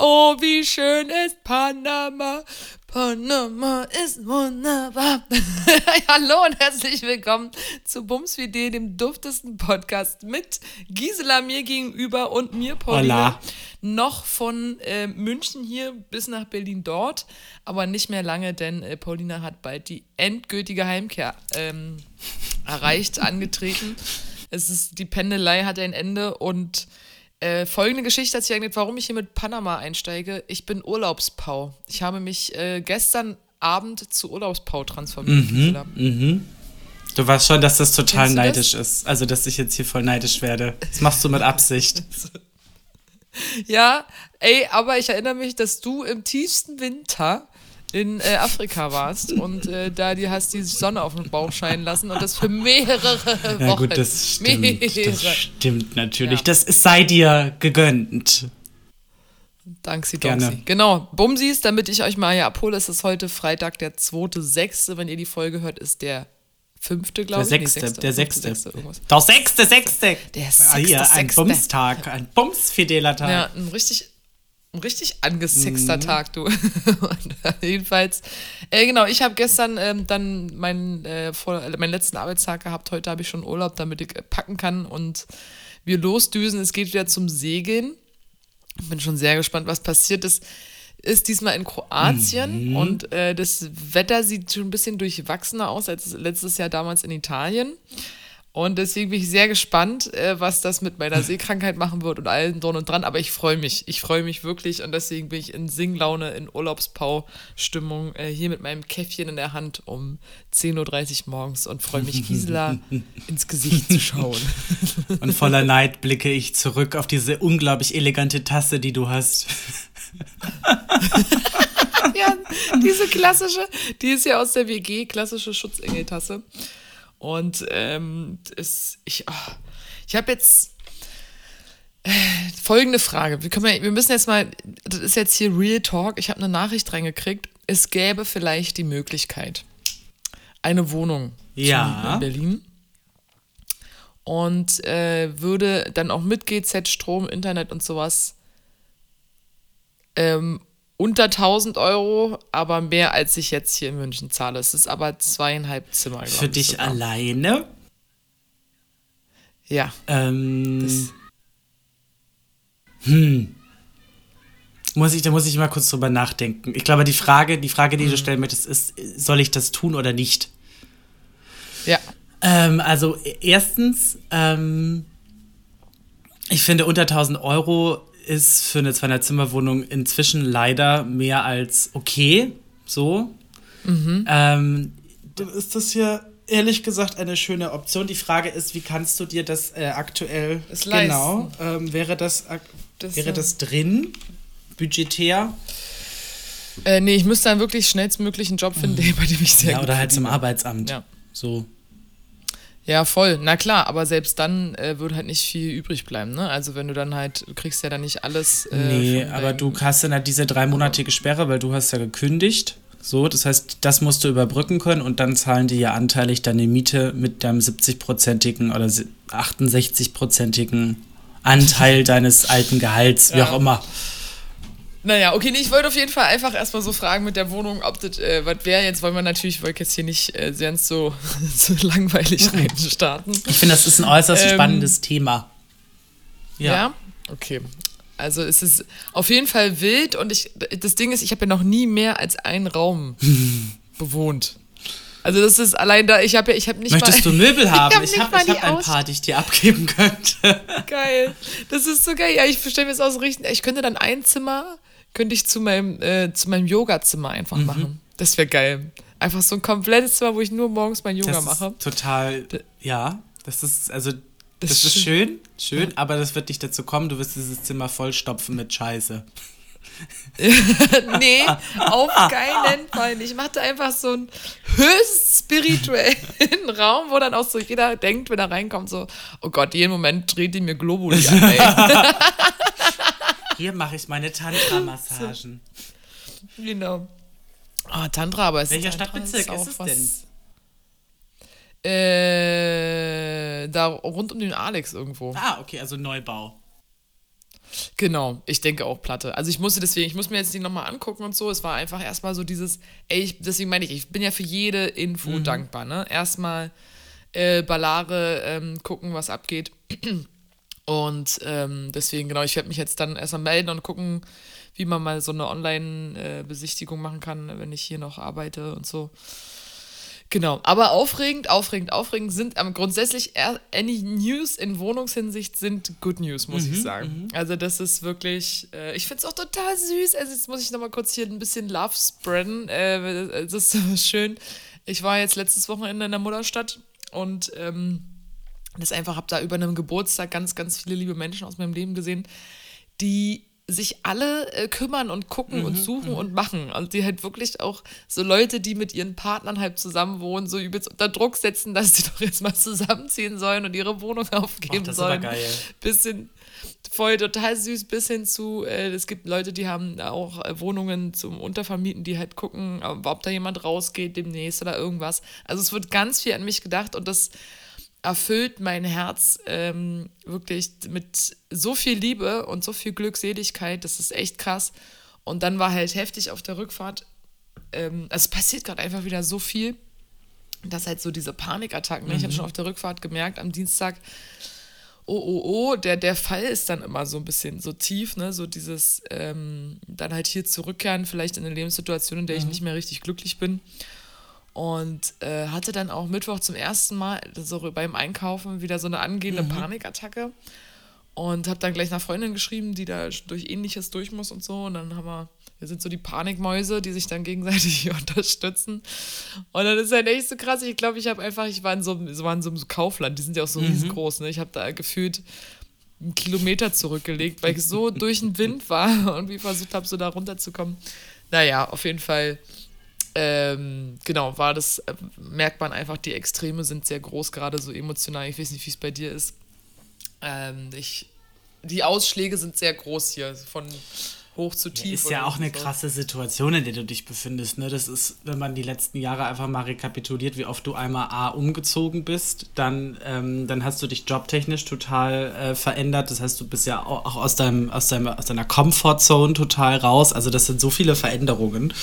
Oh, wie schön ist Panama. Panama ist wunderbar. Hallo und herzlich willkommen zu Bums wie D, dem duftesten Podcast mit Gisela mir gegenüber und mir, Paulina. Hola. Noch von äh, München hier bis nach Berlin dort, aber nicht mehr lange, denn äh, Paulina hat bald die endgültige Heimkehr ähm, erreicht, angetreten. Es ist, die Pendelei hat ein Ende und äh, folgende Geschichte hat sich eigentlich, warum ich hier mit Panama einsteige. Ich bin Urlaubspau. Ich habe mich äh, gestern Abend zu Urlaubspau transformiert. Gisela. Du weißt schon, dass das total Kennst du das? neidisch ist. Also, dass ich jetzt hier voll neidisch werde. Das machst du mit Absicht. Ja, ey, aber ich erinnere mich, dass du im tiefsten Winter in äh, Afrika warst und äh, da die hast die Sonne auf den Bauch scheinen lassen und das für mehrere Wochen. Ja, gut, das stimmt. Mehrere. Das stimmt natürlich. Ja. Das sei dir gegönnt. Danke, Gerne. Donksi. Genau, Bumsis, damit ich euch mal hier abhole, es ist heute Freitag, der 2.6. Wenn ihr die Folge hört, ist der fünfte, glaube Der ich. sechste, Nee, der Fünfte, sechste. irgendwas. Der sechste, sechste. Der sechste, Hier, ein sechste. Bumstag, ein bumsfideler Tag. Ja, ein richtig, ein richtig angesexter Mhm. Tag, du. Äh, jedenfalls, äh, genau, ich habe gestern ähm, dann meinen, äh, vor, äh, meinen letzten Arbeitstag gehabt. Heute habe ich schon Urlaub, damit ich äh, packen kann und wir losdüsen. Es geht wieder zum Segeln. Bin schon sehr gespannt, was passiert ist. Ist diesmal in Kroatien und äh, das Wetter sieht schon ein bisschen durchwachsener aus als letztes Jahr damals in Italien. Und deswegen bin ich sehr gespannt, äh, was das mit meiner Seekrankheit machen wird und allen dran und dran. Aber ich freue mich. Ich freue mich wirklich. Und deswegen bin ich in Singlaune, in Urlaubspau-Stimmung, äh, hier mit meinem Käffchen in der Hand um 10.30 Uhr morgens und freue mich, Gisela ins Gesicht zu schauen. Und voller Neid blicke ich zurück auf diese unglaublich elegante Tasse, die du hast. ja, diese klassische, die ist ja aus der WG, klassische Schutzengeltasse. Und ähm, es, ich, oh, ich habe jetzt äh, folgende Frage. Wir, können, wir müssen jetzt mal, das ist jetzt hier Real Talk. Ich habe eine Nachricht reingekriegt. Es gäbe vielleicht die Möglichkeit, eine Wohnung Ja. in Berlin. Und äh, würde dann auch mit GZ, Strom, Internet und sowas ähm, unter 1000 Euro, aber mehr als ich jetzt hier in München zahle. Es ist aber zweieinhalb Zimmer. Für ich dich sogar. alleine. Ja. Ähm, Das- hm. Muss ich, da muss ich mal kurz drüber nachdenken. Ich glaube, die Frage, die Frage, die Mhm. du stellen möchtest, ist, soll ich das tun oder nicht? Ja. Ähm, also erstens, ähm, ich finde unter 1000 Euro ist für eine 200-Zimmer-Wohnung inzwischen leider mehr als okay. So. Mhm. Ähm, dann ist das ja ehrlich gesagt eine schöne Option. Die Frage ist, wie kannst du dir das äh, aktuell Es genau? Ähm, wäre das, Das, wäre äh, das drin? Budgetär? Äh, nee, ich müsste dann wirklich schnellstmöglich einen Job finden, bei dem ich sehr Ja, gut oder halt zum verdiene. Arbeitsamt. Ja. So. Ja, voll. Na klar, aber selbst dann äh, würde halt nicht viel übrig bleiben, ne? Also wenn du dann halt, du kriegst ja dann nicht alles. Äh, Nee, aber du hast dann halt diese dreimonatige Sperre, weil du hast ja gekündigt. So, das heißt, das musst du überbrücken können und dann zahlen die ja anteilig deine Miete mit deinem 70-prozentigen oder si- 68-prozentigen Anteil deines alten Gehalts, wie Ja. auch immer. Naja, okay, nee, ich wollte auf jeden Fall einfach erstmal so fragen mit der Wohnung, ob das äh, was wäre. Jetzt wollen wir natürlich, ich wollte jetzt hier nicht äh, ganz so, so langweilig rein starten. Ich finde, das ist ein äußerst Ähm, spannendes Thema. Ja. Okay. Also es ist auf jeden Fall wild und ich, das Ding ist, ich habe ja noch nie mehr als einen Raum bewohnt. Also das ist allein da, ich habe ja, ich habe nicht Möchtest mal, du Möbel haben? hab Ich nicht habe ich hab die ein paar, die ich dir abgeben könnte. geil. Das ist so geil. Ja, ich stelle mir das aus so richtig. Ich könnte dann ein Zimmer, könnte ich zu meinem, äh, zu meinem Yoga-Zimmer einfach Mhm. machen. Das wäre geil. Einfach so ein komplettes Zimmer, wo ich nur morgens mein Yoga Das mache. ist total, ja, das ist, also, das, Das ist ist schön, schön, aber das wird nicht dazu kommen, du wirst dieses Zimmer vollstopfen mit Scheiße. nee, auf keinen Fall. Ich machte einfach so einen höchst spirituellen Raum, wo dann auch so jeder denkt, wenn er reinkommt, so, oh Gott, jeden Moment dreht die mir Globuli an. Hier mache ich meine Tantra-Massagen. genau. Ah, Tantra, aber es Welcher Tantra Stadtbezirk auch ist es was- denn? Äh, da rund um den Alex irgendwo. Ah, okay, also Neubau. Genau, ich denke auch Platte. Also ich musste deswegen, ich muss mir jetzt die nochmal angucken und so. Es war einfach erstmal so dieses, ey, ich, deswegen meine ich, ich bin ja für jede Info mhm. dankbar, ne? Erstmal äh, Ballare ähm, gucken, was abgeht. Und ähm, deswegen, genau, ich werde mich jetzt dann erstmal melden und gucken, wie man mal so eine Online-Besichtigung äh, machen kann, wenn ich hier noch arbeite und so. Genau, aber aufregend, aufregend, aufregend sind ähm, grundsätzlich any News in Wohnungshinsicht sind Good News, muss mhm, ich sagen. Mhm. Also das ist wirklich, äh, ich finde es auch total süß. Also jetzt muss ich nochmal kurz hier ein bisschen Love spreaden. Äh, das ist so schön. Ich war jetzt letztes Wochenende in der Mutterstadt und ähm, das einfach habe da über einem Geburtstag ganz, ganz viele liebe Menschen aus meinem Leben gesehen, die sich alle äh, kümmern und gucken mhm, und suchen mhm. und machen. Und die halt wirklich auch so Leute, die mit ihren Partnern halt zusammen wohnen, so übelst unter Druck setzen, dass sie doch jetzt mal zusammenziehen sollen und ihre Wohnung aufgeben Ach, sollen. Geil. Bisschen voll total süß, bis hin zu, äh, es gibt Leute, die haben auch äh, Wohnungen zum Untervermieten, die halt gucken, ob da jemand rausgeht demnächst oder irgendwas. Also es wird ganz viel an mich gedacht und das erfüllt mein Herz ähm, wirklich mit so viel Liebe und so viel Glückseligkeit. Das ist echt krass. Und dann war halt heftig auf der Rückfahrt. Ähm, also es passiert gerade einfach wieder so viel, dass halt so diese Panikattacken. Mhm. Ich habe schon auf der Rückfahrt gemerkt am Dienstag, oh, oh, oh, der, der Fall ist dann immer so ein bisschen so tief, ne? So dieses ähm, dann halt hier zurückkehren, vielleicht in eine Lebenssituation, in der mhm. ich nicht mehr richtig glücklich bin. Und äh, hatte dann auch Mittwoch zum ersten Mal so beim Einkaufen wieder so eine angehende mhm. Panikattacke. Und habe dann gleich nach Freundin geschrieben, die da durch ähnliches durch muss und so. Und dann haben wir, wir sind so die Panikmäuse, die sich dann gegenseitig unterstützen. Und dann ist halt echt so krass. Ich glaube, ich habe einfach, ich war in so, so, war in so einem Kaufland, die sind ja auch so mhm. riesengroß. Ne? Ich habe da gefühlt einen Kilometer zurückgelegt, weil ich so durch den Wind war und wie versucht habe, so da runterzukommen. Naja, auf jeden Fall ähm, genau, war das, äh, merkt man einfach, die Extreme sind sehr groß, gerade so emotional. Ich weiß nicht, wie es bei dir ist. Ähm, ich, die Ausschläge sind sehr groß hier, von hoch zu tief. Ist ja auch eine so. krasse Situation, in der du dich befindest. Ne? Das ist, wenn man die letzten Jahre einfach mal rekapituliert, wie oft du einmal A umgezogen bist, dann, ähm, dann hast du dich jobtechnisch total äh, verändert. Das heißt, du bist ja auch aus, deinem, aus, deinem, aus deiner Comfortzone total raus. Also das sind so viele Veränderungen.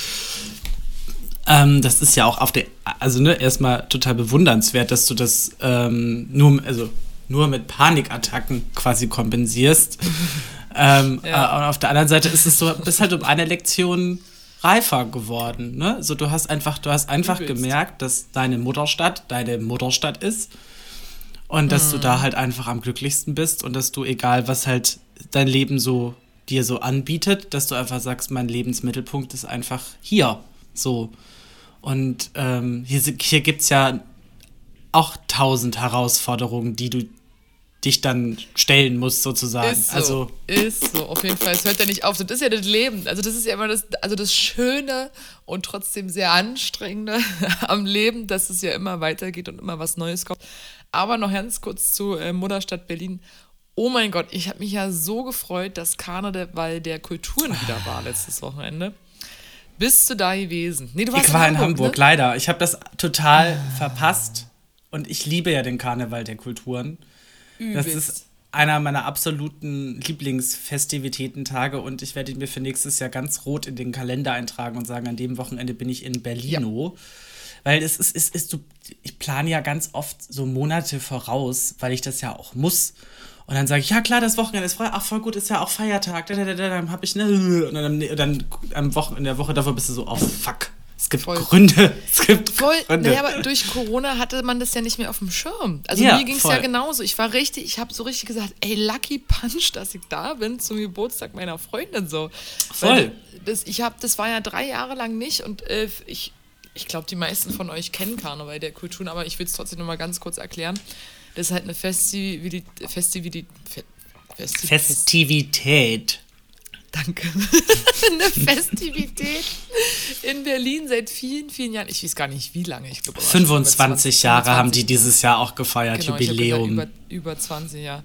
Ähm, das ist ja auch auf der, also ne, erstmal total bewundernswert, dass du das ähm, nur, also nur mit Panikattacken quasi kompensierst. ähm, ja. äh, und auf der anderen Seite ist es so, bist halt um eine Lektion reifer geworden. Ne? So, du hast einfach, du hast einfach gemerkt, dass deine Mutterstadt deine Mutterstadt ist und dass mhm. du da halt einfach am glücklichsten bist und dass du, egal was halt dein Leben so dir so anbietet, dass du einfach sagst, mein Lebensmittelpunkt ist einfach hier. So. Und ähm, hier, hier gibt es ja auch tausend Herausforderungen, die du dich dann stellen musst, sozusagen. Ist so, also ist so, auf jeden Fall. Es hört ja nicht auf. Das ist ja das Leben. Also, das ist ja immer das, also das Schöne und trotzdem sehr Anstrengende am Leben, dass es ja immer weitergeht und immer was Neues kommt. Aber noch ganz kurz zu äh, Mutterstadt Berlin. Oh mein Gott, ich habe mich ja so gefreut, dass Karneval der Kulturen wieder war letztes Wochenende. Bist du da gewesen? Nee, du warst ich war in Hamburg, in Hamburg ne? leider. Ich habe das total ah. verpasst. Und ich liebe ja den Karneval der Kulturen. Übelst. Das ist einer meiner absoluten Lieblingsfestivitäten-Tage und ich werde ihn mir für nächstes Jahr ganz rot in den Kalender eintragen und sagen, an dem Wochenende bin ich in Berlino. Ja. Weil es ist, ist, ist, ich plane ja ganz oft so Monate voraus, weil ich das ja auch muss. Und dann sage ich, ja klar, das Wochenende ist frei. Ach, voll gut, ist ja auch Feiertag. Dann habe ich, ne, und dann, dann am Wochen, in der Woche davor bist du so, oh fuck. Es gibt voll. Gründe. Es gibt voll. Gründe. Naja, aber durch Corona hatte man das ja nicht mehr auf dem Schirm. Also ja, mir ging es ja genauso. Ich war richtig, ich habe so richtig gesagt, ey, Lucky Punch, dass ich da bin zum Geburtstag meiner Freundin so. Voll. Weil das, ich habe, das war ja drei Jahre lang nicht und äh, ich, ich glaube, die meisten von euch kennen Karneval der Kulturen, aber ich will es trotzdem noch mal ganz kurz erklären. Das ist halt eine Festivität. Festivität. Festi Festivität. Danke. eine Festivität in Berlin seit vielen, vielen Jahren. Ich weiß gar nicht, wie lange. Ich glaube, 25 Jahre 25 haben die dieses Jahr auch gefeiert, genau, Jubiläum. Über, über 20 Jahre.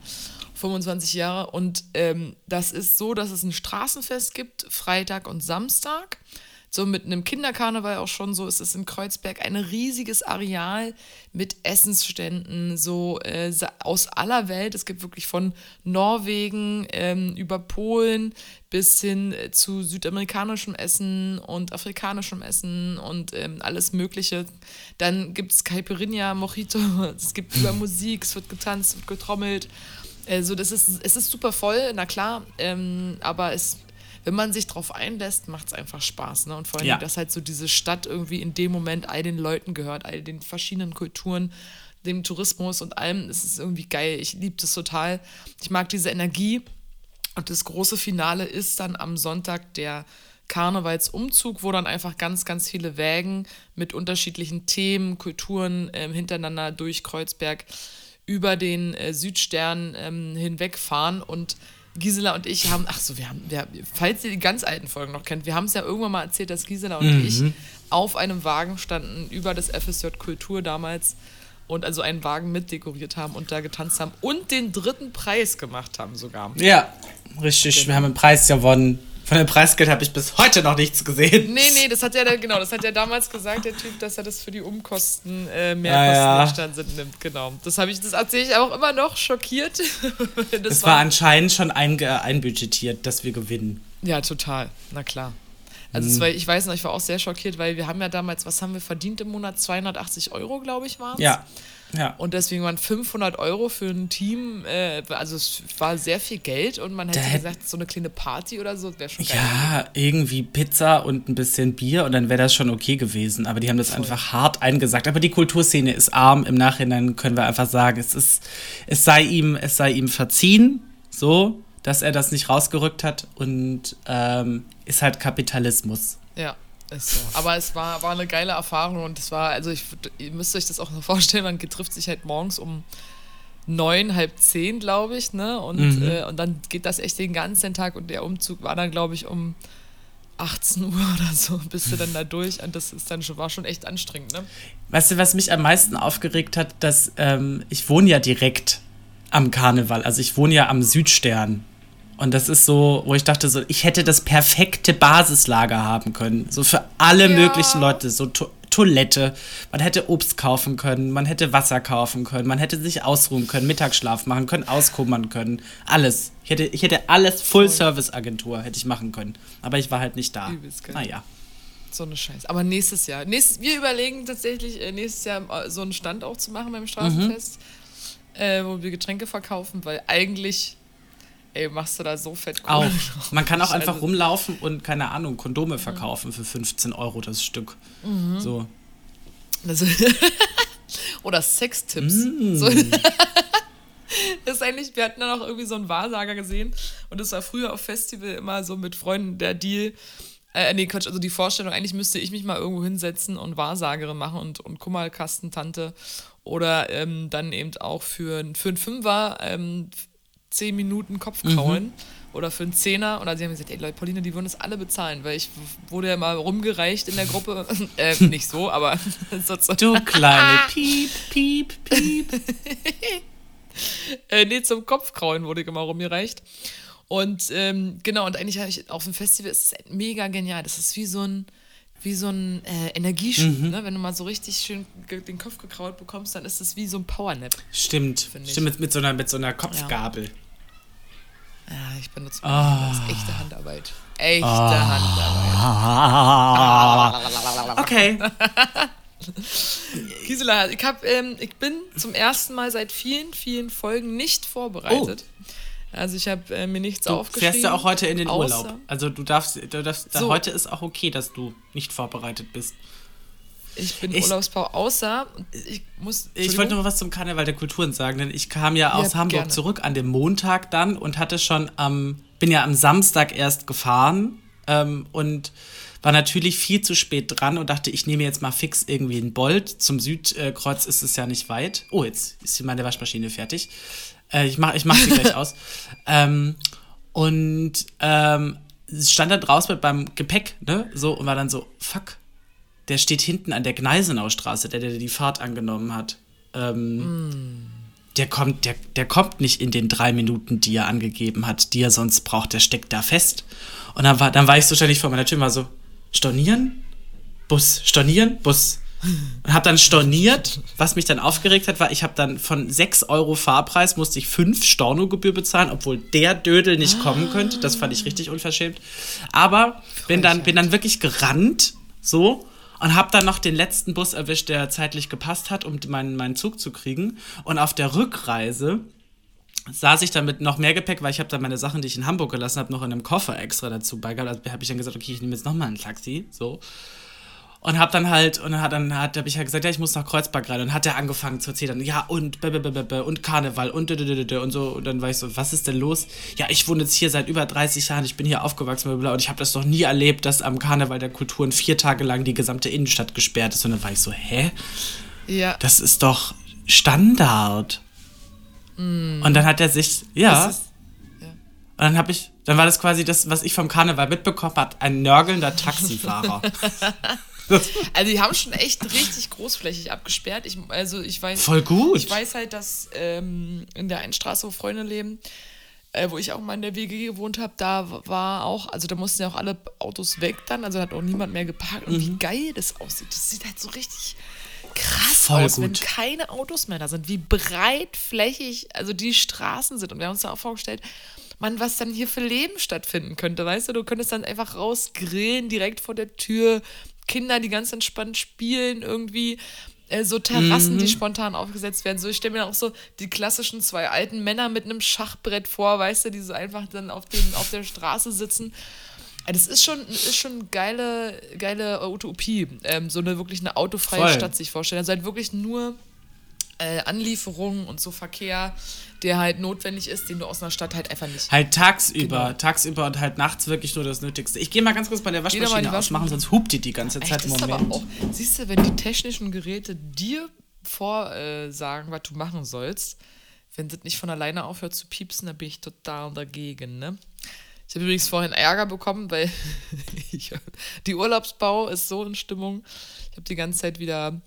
25 Jahre. Und ähm, das ist so, dass es ein Straßenfest gibt, Freitag und Samstag. So mit einem Kinderkarneval auch schon so ist es in Kreuzberg ein riesiges Areal mit Essensständen, so äh, aus aller Welt. Es gibt wirklich von Norwegen ähm, über Polen bis hin äh, zu südamerikanischem Essen und afrikanischem Essen und ähm, alles Mögliche. Dann gibt es Caipirinha, Mojito, es gibt über Musik, es wird getanzt, es wird getrommelt. Also das ist, es ist super voll, na klar, ähm, aber es wenn man sich darauf einlässt, macht es einfach Spaß. Ne? Und vor allem, ja. dass halt so diese Stadt irgendwie in dem Moment all den Leuten gehört, all den verschiedenen Kulturen, dem Tourismus und allem. Es ist irgendwie geil. Ich liebe das total. Ich mag diese Energie. Und das große Finale ist dann am Sonntag der Karnevalsumzug, wo dann einfach ganz, ganz viele Wägen mit unterschiedlichen Themen, Kulturen äh, hintereinander durch Kreuzberg über den äh, Südstern ähm, hinwegfahren und Gisela und ich haben, ach so, wir haben, wir, falls ihr die ganz alten Folgen noch kennt, wir haben es ja irgendwann mal erzählt, dass Gisela und mhm. ich auf einem Wagen standen über das FSJ Kultur damals und also einen Wagen mitdekoriert haben und da getanzt haben und den dritten Preis gemacht haben sogar. Ja, richtig. Genau. Wir haben einen Preis gewonnen. Von dem Preisgeld habe ich bis heute noch nichts gesehen. Nee, nee, das hat ja genau, das hat ja damals gesagt, der Typ, dass er das für die Umkosten, äh, Mehrkosten ah, ja. sind, Genau. Das habe ich, das erzähle ich auch immer noch schockiert. das, das war, war, anscheinend schon einbudgetiert, dass wir gewinnen. Ja, total. Na klar. Also mhm. war, ich weiß noch, ich war auch sehr schockiert, weil wir haben ja damals, was haben wir verdient im Monat? 280 Euro, glaube ich, war es. Ja. Ja. Und deswegen waren 500 Euro für ein Team, äh, also es war sehr viel Geld und man hätte gesagt, so eine kleine Party oder so wäre schon geil. Ja, irgendwie Pizza und ein bisschen Bier und dann wäre das schon okay gewesen. Aber die haben das Voll. einfach hart eingesagt. Aber die Kulturszene ist arm. Im Nachhinein können wir einfach sagen, es, ist, es, sei, ihm, es sei ihm verziehen, so, dass er das nicht rausgerückt hat und ähm, ist halt Kapitalismus. Ja. Ist so. Aber es war, war eine geile Erfahrung und es war, also ich, ihr müsst euch das auch noch vorstellen, man trifft sich halt morgens um neun, halb zehn, glaube ich, ne? Und, mhm. äh, und dann geht das echt den ganzen Tag und der Umzug war dann, glaube ich, um 18 Uhr oder so, bist du dann da durch und das ist dann schon, war schon echt anstrengend, ne? Weißt du, was mich am meisten aufgeregt hat, dass ähm, ich wohne ja direkt am Karneval, also ich wohne ja am Südstern und das ist so, wo ich dachte, so, ich hätte das perfekte Basislager haben können. So für alle ja. möglichen Leute. So to Toilette. Man hätte Obst kaufen können, man hätte Wasser kaufen können, man hätte sich ausruhen können, Mittagsschlaf machen können, auskummern können. Alles. Ich hätte, ich hätte alles Full-Service-Agentur hätte ich machen können. Aber ich war halt nicht da. Naja. So eine Scheiße. Aber nächstes Jahr. Nächstes, wir überlegen tatsächlich, äh, nächstes Jahr äh, so einen Stand auch zu machen beim Straßenfest, mhm. äh, wo wir Getränke verkaufen, weil eigentlich ey, machst du da so fett Kohle Auch. Man kann auch einfach also, rumlaufen und, keine Ahnung, Kondome verkaufen für 15 Euro das Stück. Mhm. So. Also Oder Sextipps. Mm. So. das ist eigentlich, wir hatten dann auch irgendwie so einen Wahrsager gesehen und das war früher auf Festival immer so mit Freunden der Deal. Äh, nee, Quatsch, also die Vorstellung, eigentlich müsste ich mich mal irgendwo hinsetzen und Wahrsagerin machen und, und Kummerkastentante oder ähm, dann eben auch für, für einen Fünfer ähm, 10 Minuten Kopfkraulen mhm. oder für einen Zehner. Und dann sie haben gesagt, ey Leute, Pauline, die würden das alle bezahlen, weil ich wurde ja mal rumgereicht in der Gruppe. äh, nicht so, aber sozusagen. Du kleine Piep, Piep, Piep. äh, nee, zum Kopfkraulen wurde ich immer rumgereicht. Und ähm, genau, und eigentlich habe ich auf dem Festival ist es mega genial. Das ist wie so ein, wie so ein äh, Energieschub. Mhm. Ne? Wenn du mal so richtig schön den Kopf gekraut bekommst, dann ist es wie so ein Powernap. Stimmt. Stimmt, mit, mit, so einer, mit so einer Kopfgabel. Ja. Ja, ich benutze oh. das echte Handarbeit. Echte oh. Handarbeit. Okay. Gisela, ich, hab, ähm, ich bin zum ersten Mal seit vielen, vielen Folgen nicht vorbereitet. Oh. Also ich habe äh, mir nichts du aufgeschrieben. Fährst du auch heute in den Urlaub? Also du darfst, du darfst so. heute ist auch okay, dass du nicht vorbereitet bist. Ich bin ich, Urlaubspause, außer ich muss. Ich wollte noch was zum Karneval der Kulturen sagen, denn ich kam ja aus ja, Hamburg gerne. zurück an dem Montag dann und hatte schon am, bin ja am Samstag erst gefahren ähm, und war natürlich viel zu spät dran und dachte, ich nehme jetzt mal fix irgendwie einen Bolt. Zum Südkreuz ist es ja nicht weit. Oh, jetzt ist hier meine Waschmaschine fertig. Äh, ich mach, ich mach sie gleich aus. Ähm, und ähm, stand da draußen beim Gepäck, ne? So, und war dann so, fuck, der steht hinten an der Gneisenaustraße, der, der die Fahrt angenommen hat. Ähm, mm. Der kommt, der, der kommt nicht in den drei Minuten, die er angegeben hat, die er sonst braucht. Der steckt da fest. Und dann war, dann war ich so ständig vor meiner Tür mal so, stornieren, Bus, stornieren, Bus. Und habe dann storniert. Was mich dann aufgeregt hat, war, ich habe dann von 6 Euro Fahrpreis musste ich 5 Stornogebühr bezahlen, obwohl der Dödel nicht kommen könnte. Das fand ich richtig unverschämt. Aber bin dann, bin dann wirklich gerannt, so, und habe dann noch den letzten Bus erwischt, der zeitlich gepasst hat, um meinen, meinen Zug zu kriegen. Und auf der Rückreise saß ich dann mit noch mehr Gepäck, weil ich habe dann meine Sachen, die ich in Hamburg gelassen habe, noch in einem Koffer extra dazu beigehabt. Also habe ich dann gesagt, okay, ich nehme jetzt nochmal ein Taxi, so. Und hab dann halt, und dann hat dann hat, hab ich halt gesagt, ja, ich muss nach Kreuzberg rein. Und hat er angefangen zu erzählen, ja, und und Karneval und und so. Und dann war ich so, was ist denn los? Ja, ich wohne jetzt hier seit über 30 Jahren, ich bin hier aufgewachsen, und ich habe das noch nie erlebt, dass am Karneval der Kulturen vier Tage lang die gesamte Innenstadt gesperrt ist. Und dann war ich so, hä? Ja. Das ist doch Standard. Mm. Und dann hat er sich, ja. Ist, ja. Und dann habe ich, dann war das quasi das, was ich vom Karneval mitbekommen habe, ein nörgelnder Taxifahrer. also die haben schon echt richtig großflächig abgesperrt. Ich, also ich weiß. Voll gut. Ich weiß halt, dass ähm, in der einen Straße, wo Freunde leben, äh, wo ich auch mal in der WG gewohnt habe, da war auch, also da mussten ja auch alle Autos weg dann, also hat auch niemand mehr geparkt. Und mhm. wie geil das aussieht. Das sieht halt so richtig krass Voll aus, gut. wenn keine Autos mehr da sind, wie breitflächig also die Straßen sind. Und wir haben uns da auch vorgestellt, Mann, was dann hier für Leben stattfinden könnte, weißt du? Du könntest dann einfach rausgrillen direkt vor der Tür, Kinder, die ganz entspannt spielen, irgendwie äh, so Terrassen, mhm. die spontan aufgesetzt werden. So, ich stelle mir auch so die klassischen zwei alten Männer mit einem Schachbrett vor, weißt du, die so einfach dann auf, dem, auf der Straße sitzen. Äh, das ist schon, ist schon geile, geile Utopie, ähm, so eine wirklich eine autofreie Voll. Stadt sich vorstellen. Also halt wirklich nur äh, Anlieferungen und so Verkehr, der halt notwendig ist, den du aus einer Stadt halt einfach nicht. Halt tagsüber, genau. tagsüber und halt nachts wirklich nur das Nötigste. Ich gehe mal ganz kurz bei der Waschmaschine ausmachen, sonst hupt die die ganze Zeit im Moment. Auch, siehst du, wenn die technischen Geräte dir vorsagen, äh, was du machen sollst, wenn das nicht von alleine aufhört zu piepsen, dann bin ich total dagegen, ne? Ich habe übrigens vorhin Ärger bekommen, weil ich, die Urlaubsbau ist so in Stimmung. Ich habe die ganze Zeit wieder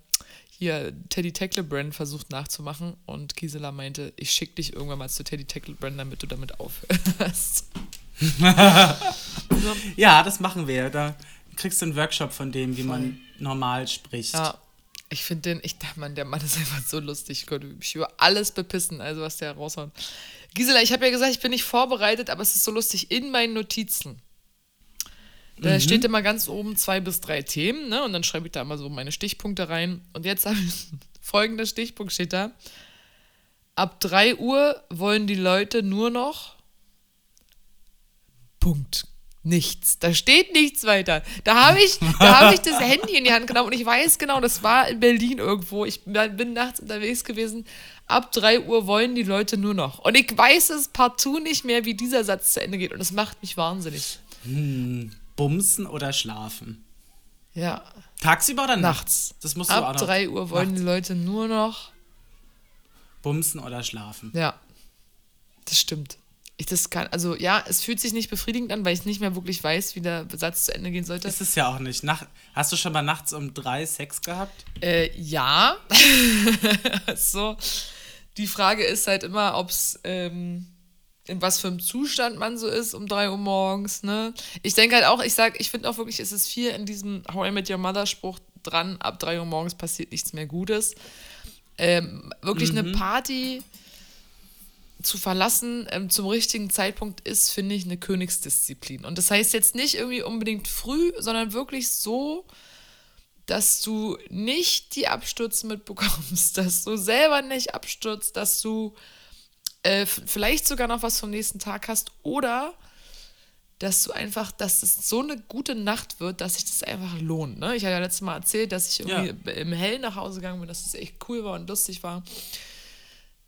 hier Teddy Tacklebrand versucht nachzumachen und Gisela meinte, ich schicke dich irgendwann mal zu Teddy Tacklebrand, damit du damit aufhörst. ja, das machen wir. Da kriegst du einen Workshop von dem, wie man normal spricht. Ja, ich finde den, ich dachte, man, der Mann ist einfach so lustig. Ich könnte mich über alles bepissen, also was der raushaut. Gisela, ich habe ja gesagt, ich bin nicht vorbereitet, aber es ist so lustig in meinen Notizen. Da mhm. steht immer ganz oben zwei bis drei Themen, ne? Und dann schreibe ich da immer so meine Stichpunkte rein. Und jetzt habe ich folgender Stichpunkt steht da. Ab 3 Uhr wollen die Leute nur noch Punkt. Nichts. Da steht nichts weiter. Da habe ich, hab ich das Handy in die Hand genommen und ich weiß genau, das war in Berlin irgendwo. Ich bin nachts unterwegs gewesen. Ab 3 Uhr wollen die Leute nur noch. Und ich weiß es partout nicht mehr, wie dieser Satz zu Ende geht. Und das macht mich wahnsinnig. Hm. Bumsen oder schlafen? Ja. Tagsüber oder nachts? nachts? Das musst du Ab auch noch. 3 Uhr wollen nachts. die Leute nur noch bumsen oder schlafen. Ja. Das stimmt. Ich das kann, also ja, es fühlt sich nicht befriedigend an, weil ich nicht mehr wirklich weiß, wie der Satz zu Ende gehen sollte. Ist es ja auch nicht. Nach, hast du schon mal nachts um drei Sex gehabt? Äh, ja. so. Die Frage ist halt immer, ob es ähm, in was für einem Zustand man so ist um 3 Uhr morgens, ne? Ich denke halt auch, ich sag, ich finde auch wirklich, es ist viel in diesem How I Met Your Mother Spruch dran, ab 3 Uhr morgens passiert nichts mehr Gutes. Ähm, wirklich mhm. eine Party zu verlassen ähm, zum richtigen Zeitpunkt ist, finde ich, eine Königsdisziplin. Und das heißt jetzt nicht irgendwie unbedingt früh, sondern wirklich so, dass du nicht die Abstürze mitbekommst, dass du selber nicht abstürzt, dass du äh, vielleicht sogar noch was vom nächsten Tag hast oder dass du einfach, dass es so eine gute Nacht wird, dass sich das einfach lohnt. Ne? Ich habe ja letztes Mal erzählt, dass ich irgendwie ja. im Hell nach Hause gegangen bin, dass es echt cool war und lustig war.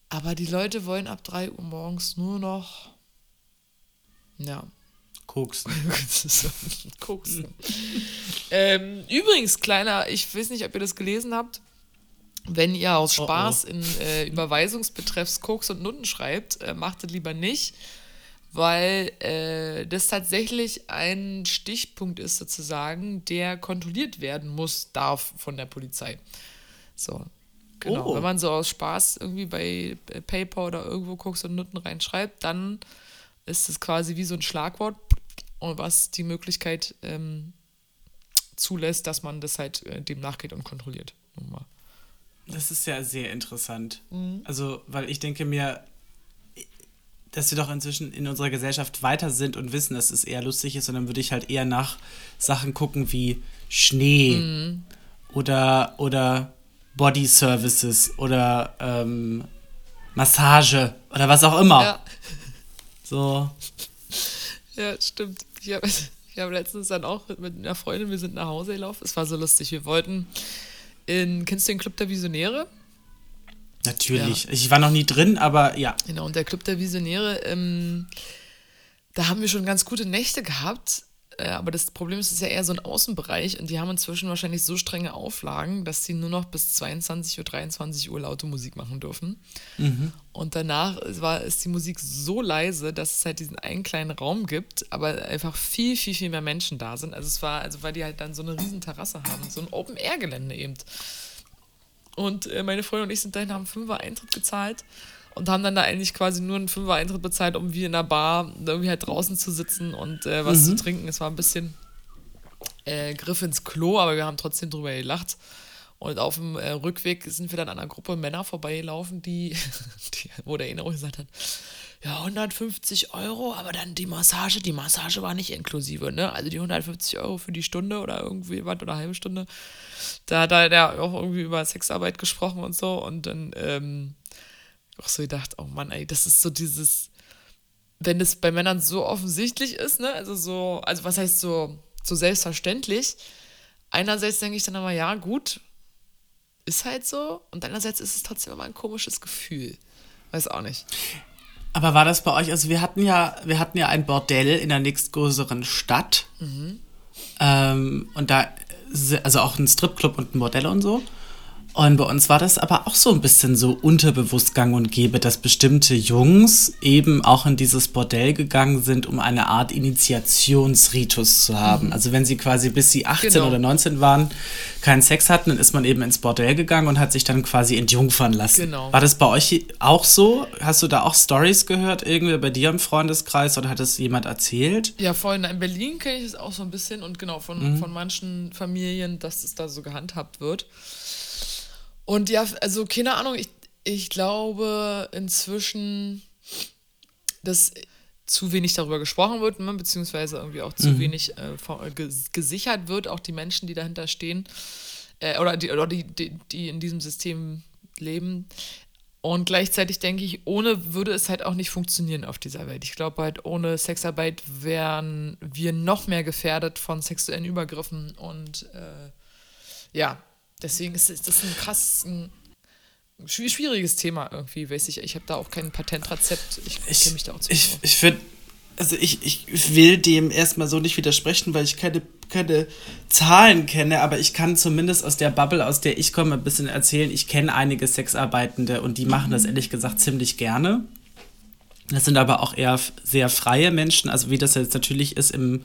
Aber die Leute wollen ab 3 Uhr morgens nur noch, ja. Koksen. Koksen. ähm, übrigens, kleiner, ich weiß nicht, ob ihr das gelesen habt. Wenn ihr aus Spaß oh, oh. in äh, Überweisungsbetreffs Koks und Nutten schreibt, äh, macht es lieber nicht, weil äh, das tatsächlich ein Stichpunkt ist sozusagen, der kontrolliert werden muss, darf von der Polizei. So, genau. Oh. Wenn man so aus Spaß irgendwie bei PayPal oder irgendwo Koks und Nutten reinschreibt, dann ist es quasi wie so ein Schlagwort, was die Möglichkeit ähm, zulässt, dass man das halt äh, dem nachgeht und kontrolliert. Nochmal. Das ist ja sehr interessant. Mhm. Also, weil ich denke mir, dass wir doch inzwischen in unserer Gesellschaft weiter sind und wissen, dass es eher lustig ist, und dann würde ich halt eher nach Sachen gucken wie Schnee mhm. oder, oder Body Services oder ähm, Massage oder was auch immer. Ja. So. Ja, stimmt. Ich habe hab letztens dann auch mit einer Freundin, wir sind nach Hause gelaufen. Es war so lustig. Wir wollten in, kennst du den Club der Visionäre? Natürlich. Ja. Ich war noch nie drin, aber ja. Genau, und der Club der Visionäre, ähm, da haben wir schon ganz gute Nächte gehabt. Äh, aber das Problem ist, es ist ja eher so ein Außenbereich und die haben inzwischen wahrscheinlich so strenge Auflagen, dass sie nur noch bis 22 Uhr, 23 Uhr laute Musik machen dürfen. Mhm. Und danach war, ist die Musik so leise, dass es halt diesen einen kleinen Raum gibt, aber einfach viel, viel, viel mehr Menschen da sind. Also es war, also weil die halt dann so eine riesen Terrasse haben, so ein Open-Air-Gelände eben. Und äh, meine Freundin und ich sind dahin, haben Fünfer Eintritt gezahlt und haben dann da eigentlich quasi nur einen Fünfer Eintritt bezahlt, um wie in einer Bar irgendwie halt draußen zu sitzen und äh, was mhm. zu trinken. Es war ein bisschen äh, Griff ins Klo, aber wir haben trotzdem drüber gelacht. Und auf dem äh, Rückweg sind wir dann an einer Gruppe Männer vorbeigelaufen, die, die wo der Erinnerung gesagt hat, ja, 150 Euro, aber dann die Massage, die Massage war nicht inklusive, ne? Also die 150 Euro für die Stunde oder irgendwie was oder halbe Stunde. Da hat er ja auch irgendwie über Sexarbeit gesprochen und so und dann ähm, auch so gedacht, oh Mann, ey, das ist so dieses, wenn es bei Männern so offensichtlich ist, ne? Also so, also was heißt so, so selbstverständlich. Einerseits denke ich dann aber, ja, gut, ist halt so. Und andererseits ist es trotzdem immer ein komisches Gefühl. Weiß auch nicht. Aber war das bei euch? Also wir hatten ja, wir hatten ja ein Bordell in der nächstgrößeren Stadt. Mhm. Ähm, und da, also auch ein Stripclub und ein Bordell und so. Und bei uns war das aber auch so ein bisschen so unterbewusst gang und gäbe, dass bestimmte Jungs eben auch in dieses Bordell gegangen sind, um eine Art Initiationsritus zu haben. Mhm. Also wenn sie quasi bis sie 18 genau. oder 19 waren, keinen Sex hatten, dann ist man eben ins Bordell gegangen und hat sich dann quasi entjungfern lassen. Genau. War das bei euch auch so? Hast du da auch Stories gehört, irgendwie bei dir im Freundeskreis oder hat es jemand erzählt? Ja, vorhin in Berlin kenne ich es auch so ein bisschen und genau von, mhm. von manchen Familien, dass es da so gehandhabt wird. Und ja, also keine Ahnung, ich, ich glaube inzwischen, dass zu wenig darüber gesprochen wird, ne, beziehungsweise irgendwie auch zu mhm. wenig äh, gesichert wird, auch die Menschen, die dahinter stehen, äh, oder, die, oder die, die, die in diesem System leben. Und gleichzeitig denke ich, ohne würde es halt auch nicht funktionieren auf dieser Welt. Ich glaube halt, ohne Sexarbeit wären wir noch mehr gefährdet von sexuellen Übergriffen und äh, ja, Deswegen ist, das ein krass ein schwieriges Thema irgendwie, weiß ich. Ich habe da auch kein Patentrezept. Ich kenne mich da auch zu. Ich, ich finde, also ich, ich will dem erstmal so nicht widersprechen, weil ich keine, keine Zahlen kenne, aber ich kann zumindest aus der Bubble, aus der ich komme, ein bisschen erzählen. Ich kenne einige Sexarbeitende und die machen mhm. das ehrlich gesagt ziemlich gerne. Das sind aber auch eher sehr freie Menschen, also wie das jetzt natürlich ist im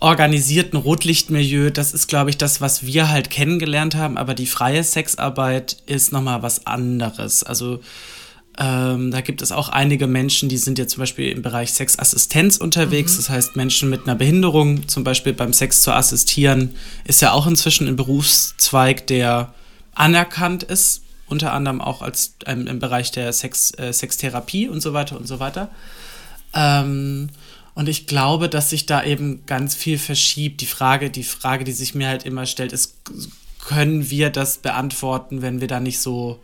organisierten Rotlichtmilieu, das ist, glaube ich, das, was wir halt kennengelernt haben, aber die freie Sexarbeit ist nochmal was anderes. Also ähm, da gibt es auch einige Menschen, die sind jetzt zum Beispiel im Bereich Sexassistenz unterwegs, mhm. das heißt Menschen mit einer Behinderung, zum Beispiel beim Sex zu assistieren, ist ja auch inzwischen ein Berufszweig, der anerkannt ist unter anderem auch als ähm, im Bereich der Sex, äh, Sextherapie und so weiter und so weiter. Ähm, und ich glaube, dass sich da eben ganz viel verschiebt. Die Frage, die Frage, die sich mir halt immer stellt, ist, können wir das beantworten, wenn wir da nicht so,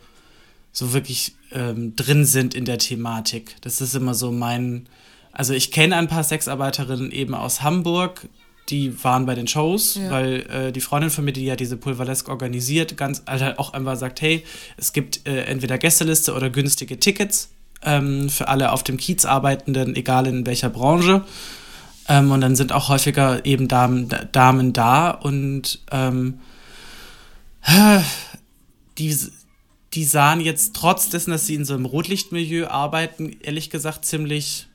so wirklich ähm, drin sind in der Thematik? Das ist immer so mein. Also ich kenne ein paar Sexarbeiterinnen eben aus Hamburg, die waren bei den Shows, ja. weil äh, die Freundin von mir, die ja diese Pulverlesk organisiert, ganz halt auch einmal sagt, hey, es gibt äh, entweder Gästeliste oder günstige Tickets ähm, für alle auf dem Kiez arbeitenden, egal in welcher Branche. Ähm, und dann sind auch häufiger eben Damen, Damen da und ähm, die, die sahen jetzt trotz dessen, dass sie in so einem Rotlichtmilieu arbeiten, ehrlich gesagt ziemlich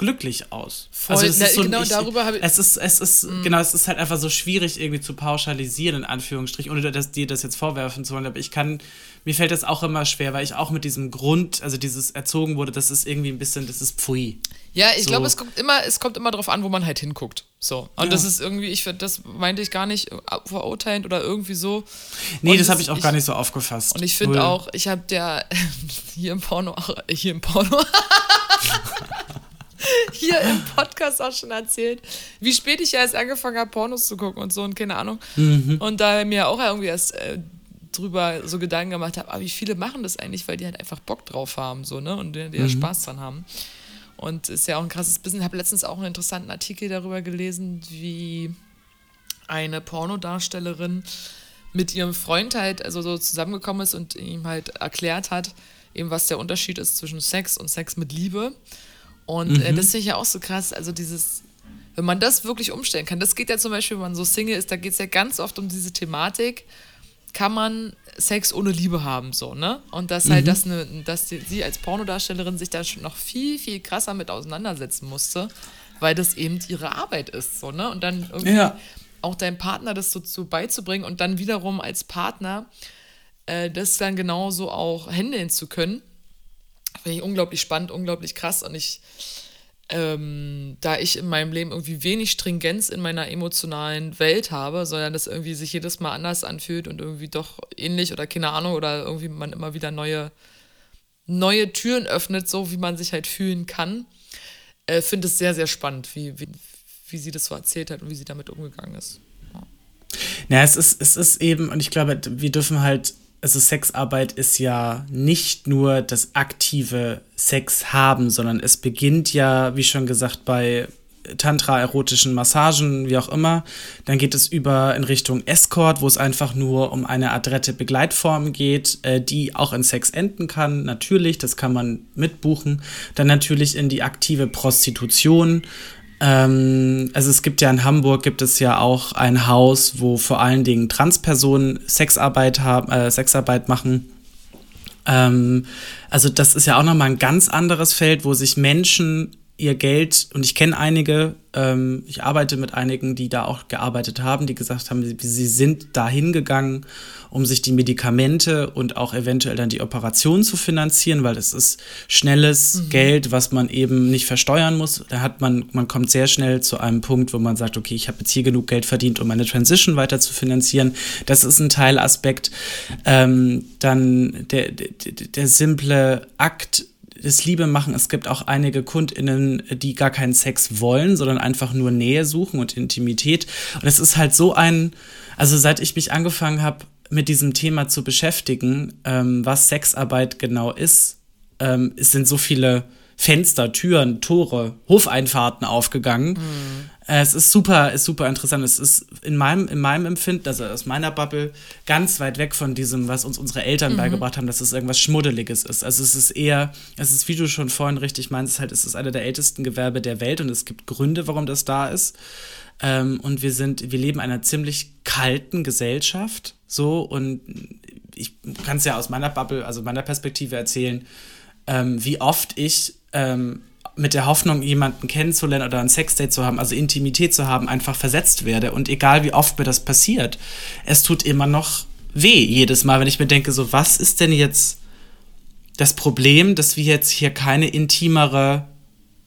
glücklich aus. Voll. Also es Na, ist so genau ich, darüber habe ich- es ist es ist genau es ist halt einfach so schwierig irgendwie zu pauschalisieren in Anführungsstrichen ohne dass dir das jetzt vorwerfen zu wollen, aber ich kann mir fällt das auch immer schwer, weil ich auch mit diesem Grund, also dieses erzogen wurde, das ist irgendwie ein bisschen das ist pfui. Ja, ich So. glaube, es kommt immer, es kommt immer darauf an, wo man halt hinguckt. So. Und Ja. das ist irgendwie, ich das meinte ich gar nicht äh, verurteilend oder irgendwie so. Nee, Und das habe ich auch gar nicht so aufgefasst. Und ich finde auch, ich habe der hier im Porno, auch, hier im Porno, hier im Podcast auch schon erzählt, wie spät ich ja erst angefangen habe, Pornos zu gucken und so und keine Ahnung. Mhm. Und da mir auch irgendwie erst äh, drüber so Gedanken gemacht habe, aber wie viele machen das eigentlich, weil die halt einfach Bock drauf haben, so, ne? Und die, die Mhm. Spaß dran haben. Und ist ja auch ein krasses Business. Ich habe letztens auch einen interessanten Artikel darüber gelesen, wie eine Pornodarstellerin mit ihrem Freund halt also so zusammengekommen ist und ihm halt erklärt hat, eben was der Unterschied ist zwischen Sex und Sex mit Liebe. Und äh, das finde ich ja auch so krass. Also dieses, wenn man das wirklich umstellen kann, das geht ja zum Beispiel, wenn man so Single ist, da geht es ja ganz oft um diese Thematik, kann man Sex ohne Liebe haben, so, ne? Und dass halt das ne, dass die, sie als Pornodarstellerin sich da schon noch viel, viel krasser mit auseinandersetzen musste, weil das eben ihre Arbeit ist, so, ne? Und dann irgendwie Ja. auch deinem Partner das so zu beizubringen und dann wiederum als Partner äh, das dann genauso auch handeln zu können, finde ich unglaublich spannend, unglaublich krass und ich ähm, da ich in meinem Leben irgendwie wenig Stringenz in meiner emotionalen Welt habe, sondern das irgendwie sich jedes Mal anders anfühlt und irgendwie doch ähnlich oder keine Ahnung oder irgendwie man immer wieder neue, neue Türen öffnet, so wie man sich halt fühlen kann, äh, finde es sehr, sehr spannend, wie, wie, wie sie das so erzählt hat und wie sie damit umgegangen ist. Ja, es ist, es ist eben, und ich glaube, wir dürfen halt, also Sexarbeit ist ja nicht nur das aktive Sex haben, sondern es beginnt ja, wie schon gesagt, bei Tantra-erotischen Massagen, wie auch immer. Dann geht es über in Richtung Escort, wo es einfach nur um eine adrette Begleitform geht, äh, die auch in Sex enden kann. Natürlich, das kann man mitbuchen. Dann natürlich in die aktive Prostitution. Ähm, also es gibt ja in Hamburg gibt es ja auch ein Haus, wo vor allen Dingen Transpersonen Sexarbeit haben, äh, Sexarbeit machen. Ähm, also das ist ja auch nochmal ein ganz anderes Feld, wo sich Menschen ihr Geld, und ich kenne einige, ähm, ich arbeite mit einigen, die da auch gearbeitet haben, die gesagt haben, sie, sie sind dahin gegangen, um sich die Medikamente und auch eventuell dann die Operation zu finanzieren, weil es ist schnelles Geld, was man eben nicht versteuern muss. Da hat man, man kommt sehr schnell zu einem Punkt, wo man sagt, okay, ich habe jetzt hier genug Geld verdient, um meine Transition weiter zu finanzieren. Das ist ein Teilaspekt. Ähm, dann der, der, der simple Akt das Liebe machen. Es gibt auch einige KundInnen, die gar keinen Sex wollen, sondern einfach nur Nähe suchen und Intimität. Und es ist halt so ein, also seit ich mich angefangen habe, mit diesem Thema zu beschäftigen, ähm, was Sexarbeit genau ist, ähm, es sind so viele Fenster, Türen, Tore, Hofeinfahrten aufgegangen. Äh, Es ist super, ist super interessant. Es ist in meinem, in meinem Empfinden, also aus meiner Bubble, ganz weit weg von diesem, was uns unsere Eltern beigebracht haben, dass es irgendwas Schmuddeliges ist. Also es ist eher, es ist, wie du schon vorhin richtig meinst, halt, es ist einer der ältesten Gewerbe der Welt und es gibt Gründe, warum das da ist. Ähm, und wir sind, wir leben in einer ziemlich kalten Gesellschaft, so, und ich kann es ja aus meiner Bubble, also meiner Perspektive erzählen, ähm, wie oft ich ähm, mit der Hoffnung, jemanden kennenzulernen oder ein Sexdate zu haben, also Intimität zu haben, einfach versetzt werde. Und egal wie oft mir das passiert, es tut immer noch weh jedes Mal, wenn ich mir denke, so, was ist denn jetzt das Problem, dass wir jetzt hier keine intimere,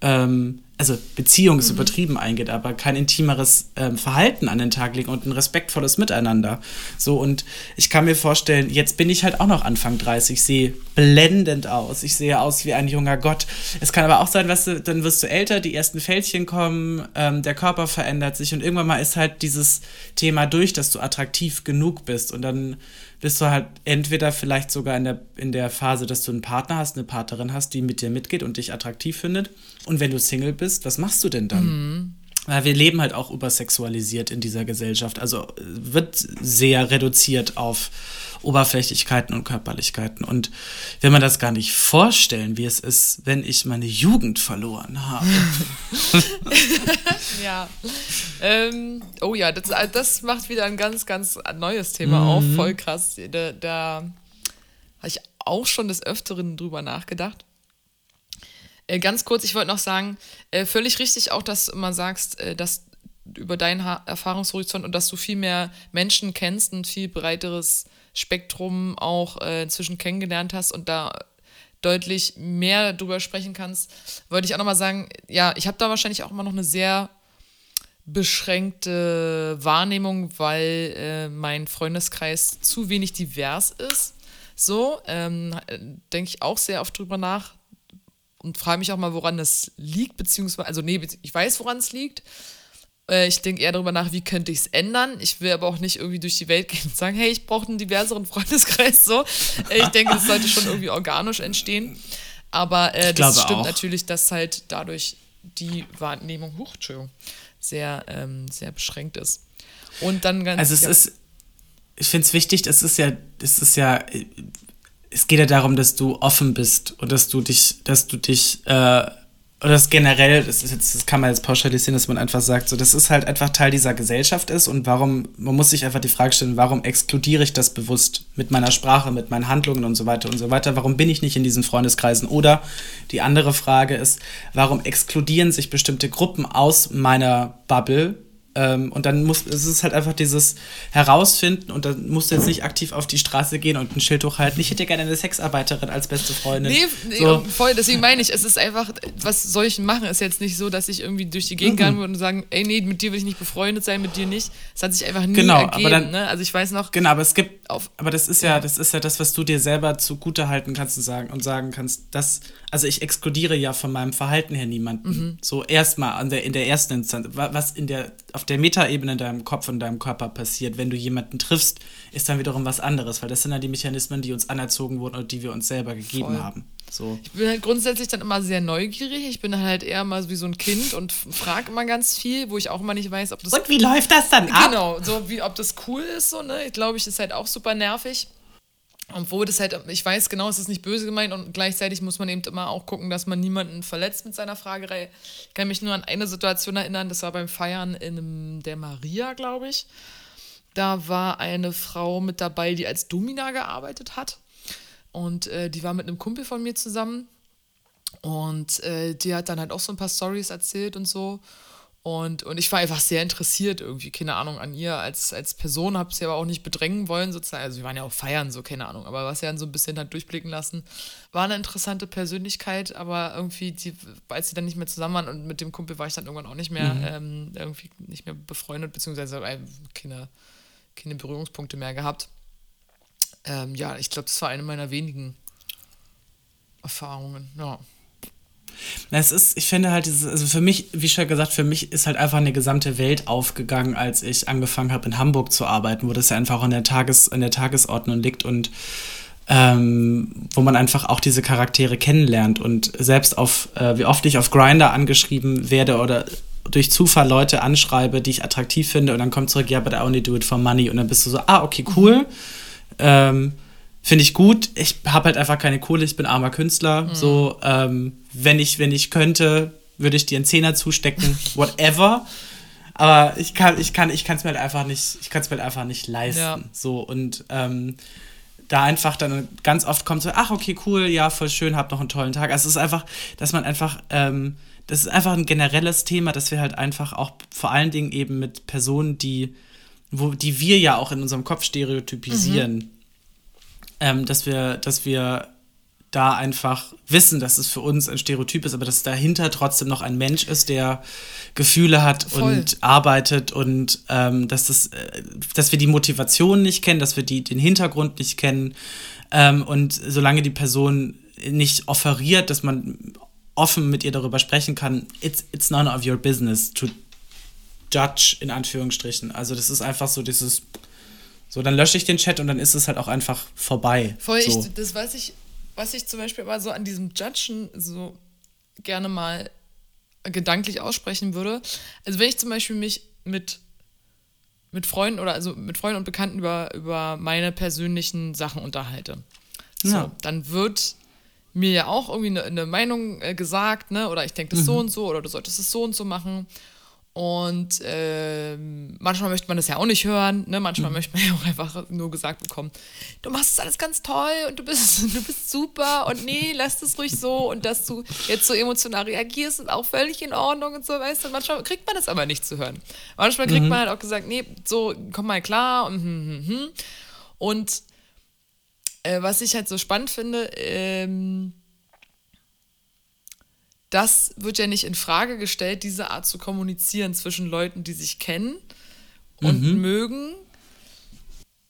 ähm, also Beziehung ist übertrieben eingeht, aber kein intimeres ähm, Verhalten an den Tag legen und ein respektvolles Miteinander. So, und ich kann mir vorstellen, jetzt bin ich halt auch noch Anfang 30, ich sehe blendend aus, ich sehe aus wie ein junger Gott. Es kann aber auch sein, weißt du, dann wirst du älter, die ersten Fältchen kommen, ähm, der Körper verändert sich und irgendwann mal ist halt dieses Thema durch, dass du attraktiv genug bist und dann bist du halt entweder vielleicht sogar in der, in der Phase, dass du einen Partner hast, eine Partnerin hast, die mit dir mitgeht und dich attraktiv findet. Und wenn du Single bist, was machst du denn dann? Weil wir leben halt auch übersexualisiert in dieser Gesellschaft. Also äh, wird sehr reduziert auf Oberflächlichkeiten und Körperlichkeiten. Und wenn man das gar nicht vorstellen, wie es ist, wenn ich meine Jugend verloren habe. Ja. Ähm, oh ja, das, das macht wieder ein ganz, ganz neues Thema auf. Voll krass. Da, da habe ich auch schon des Öfteren drüber nachgedacht. Äh, ganz kurz, ich wollte noch sagen, äh, völlig richtig auch, dass du immer sagst, äh, dass über deinen Erfahrungshorizont und dass du viel mehr Menschen kennst, ein viel breiteres Spektrum auch äh, inzwischen kennengelernt hast und da deutlich mehr drüber sprechen kannst, wollte ich auch nochmal sagen, ja, ich habe da wahrscheinlich auch immer noch eine sehr beschränkte Wahrnehmung, weil äh, mein Freundeskreis zu wenig divers ist. So, ähm, denke ich auch sehr oft drüber nach und frage mich auch mal, woran das liegt, beziehungsweise, also nee, ich weiß, woran es liegt. Äh, ich denke eher darüber nach, wie könnte ich es ändern. Ich will aber auch nicht irgendwie durch die Welt gehen und sagen, hey, ich brauche einen diverseren Freundeskreis. So, äh, ich denke, es sollte schon irgendwie organisch entstehen. Aber äh, das stimmt auch. natürlich, dass halt dadurch die Wahrnehmung, huch, Entschuldigung, sehr, ähm, sehr beschränkt ist. Und dann ganz. Also es ja. ist, ich finde es wichtig, es ist ja, es ist ja, es geht ja darum, dass du offen bist und dass du dich, dass du dich, äh, oder das generell, das, ist jetzt, das kann man jetzt pauschalisieren, dass man einfach sagt, so, das ist halt einfach Teil dieser Gesellschaft ist und warum, man muss sich einfach die Frage stellen, warum exkludiere ich das bewusst mit meiner Sprache, mit meinen Handlungen und so weiter und so weiter, warum bin ich nicht in diesen Freundeskreisen? Oder die andere Frage ist, warum exkludieren sich bestimmte Gruppen aus meiner Bubble ähm, und dann muss es ist halt einfach dieses Herausfinden und dann musst du jetzt nicht aktiv auf die Straße gehen und ein Schild hochhalten. Ich hätte gerne eine Sexarbeiterin als beste Freundin. Nee, nee so. voll, deswegen meine ich, es ist einfach, was soll ich machen? Ist jetzt nicht so, dass ich irgendwie durch die Gegend mhm. gehen würde und sagen, ey, nee, mit dir will ich nicht befreundet sein, mit dir nicht. Es hat sich einfach nie genau, ergeben. Dann, ne? Also ich weiß noch. Genau, aber es gibt, auf, aber das ist ja, das ist ja das, was du dir selber zugute halten kannst und sagen, und sagen kannst, dass, also ich exkludiere ja von meinem Verhalten her niemanden. Mhm. So erstmal in der ersten Instanz, was in der, auf auf der Metaebene in deinem Kopf und deinem Körper passiert. Wenn du jemanden triffst, ist dann wiederum was anderes, weil das sind ja die Mechanismen, die uns anerzogen wurden und die wir uns selber gegeben Voll. haben. So. Ich bin halt grundsätzlich dann immer sehr neugierig. Ich bin halt eher mal wie so ein Kind und frage immer ganz viel, wo ich auch immer nicht weiß, ob das. Und wie läuft das dann ab? Genau, so wie ob das cool ist, so, ne? Ich glaube, ich ist halt auch super nervig. Obwohl das halt, ich weiß genau, es ist nicht böse gemeint und gleichzeitig muss man eben immer auch gucken, dass man niemanden verletzt mit seiner Fragerei. Ich kann mich nur an eine Situation erinnern, das war beim Feiern in der Maria, glaube ich. Da war eine Frau mit dabei, die als Domina gearbeitet hat. Und äh, die war mit einem Kumpel von mir zusammen. Und äh, die hat dann halt auch so ein paar Stories erzählt und so. Und, und ich war einfach sehr interessiert irgendwie, keine Ahnung, an ihr als, als Person, habe sie aber auch nicht bedrängen wollen sozusagen. Also wir waren ja auch feiern, so keine Ahnung, aber was sie dann so ein bisschen hat durchblicken lassen, war eine interessante Persönlichkeit, aber irgendwie, die, als sie dann nicht mehr zusammen waren und mit dem Kumpel war ich dann irgendwann auch nicht mehr, mhm. ähm, irgendwie nicht mehr befreundet, beziehungsweise äh, keine, keine Berührungspunkte mehr gehabt. Ähm, ja, ich glaube, das war eine meiner wenigen Erfahrungen, ja. Es ist, ich finde halt, dieses, also für mich, wie schon gesagt, für mich ist halt einfach eine gesamte Welt aufgegangen, als ich angefangen habe, in Hamburg zu arbeiten, wo das ja einfach in der, Tages, in der Tagesordnung liegt und ähm, wo man einfach auch diese Charaktere kennenlernt und selbst auf, äh, wie oft ich auf Grinder angeschrieben werde oder durch Zufall Leute anschreibe, die ich attraktiv finde und dann kommt zurück, ja, but I only do it for money und dann bist du so, ah, okay, cool. Mhm. Ähm, Finde ich gut. Ich habe halt einfach keine Kohle, ich bin armer Künstler. Mhm. So, ähm, wenn ich, wenn ich könnte, würde ich dir einen Zehner zustecken, whatever. Aber ich kann, ich kann, ich kann es mir halt einfach nicht, ich kann es mir halt einfach nicht leisten. Ja. So und ähm, da einfach dann ganz oft kommt so, ach okay, cool, ja, voll schön, hab noch einen tollen Tag. Also es ist einfach, dass man einfach, ähm, das ist einfach ein generelles Thema, dass wir halt einfach auch vor allen Dingen eben mit Personen, die, wo, die wir ja auch in unserem Kopf stereotypisieren, mhm ähm, dass wir, dass wir da einfach wissen, dass es für uns ein Stereotyp ist, aber dass dahinter trotzdem noch ein Mensch ist, der Gefühle hat Voll. und arbeitet und ähm, dass, das, äh, dass wir die Motivation nicht kennen, dass wir die, den Hintergrund nicht kennen ähm, und solange die Person nicht offeriert, dass man offen mit ihr darüber sprechen kann, it's, it's none of your business to judge, in Anführungsstrichen. Also das ist einfach so dieses so, dann lösche ich den Chat und dann ist es halt auch einfach vorbei. Voll, so. ich, das weiß ich, was ich zum Beispiel mal so an diesem Judgen so gerne mal gedanklich aussprechen würde. Also wenn ich zum Beispiel mich mit, mit Freunden oder also mit Freunden und Bekannten über, über meine persönlichen Sachen unterhalte. So, ja. dann wird mir ja auch irgendwie eine, eine Meinung äh, gesagt, ne? Oder ich denke das mhm. so und so, oder du solltest es so und so machen. Und äh, manchmal möchte man das ja auch nicht hören, ne? Manchmal mhm. möchte man ja auch einfach nur gesagt bekommen, du machst es alles ganz toll und du bist, du bist super und nee, lass es ruhig so und dass du jetzt so emotional reagierst, ist auch völlig in Ordnung und so, weißt du. Manchmal kriegt man das aber nicht zu hören. Manchmal kriegt mhm. man halt auch gesagt, nee, so komm mal klar und hm, hm, hm. Und äh, was ich halt so spannend finde, ähm, das wird ja nicht in Frage gestellt, diese Art zu kommunizieren zwischen Leuten, die sich kennen und mhm. mögen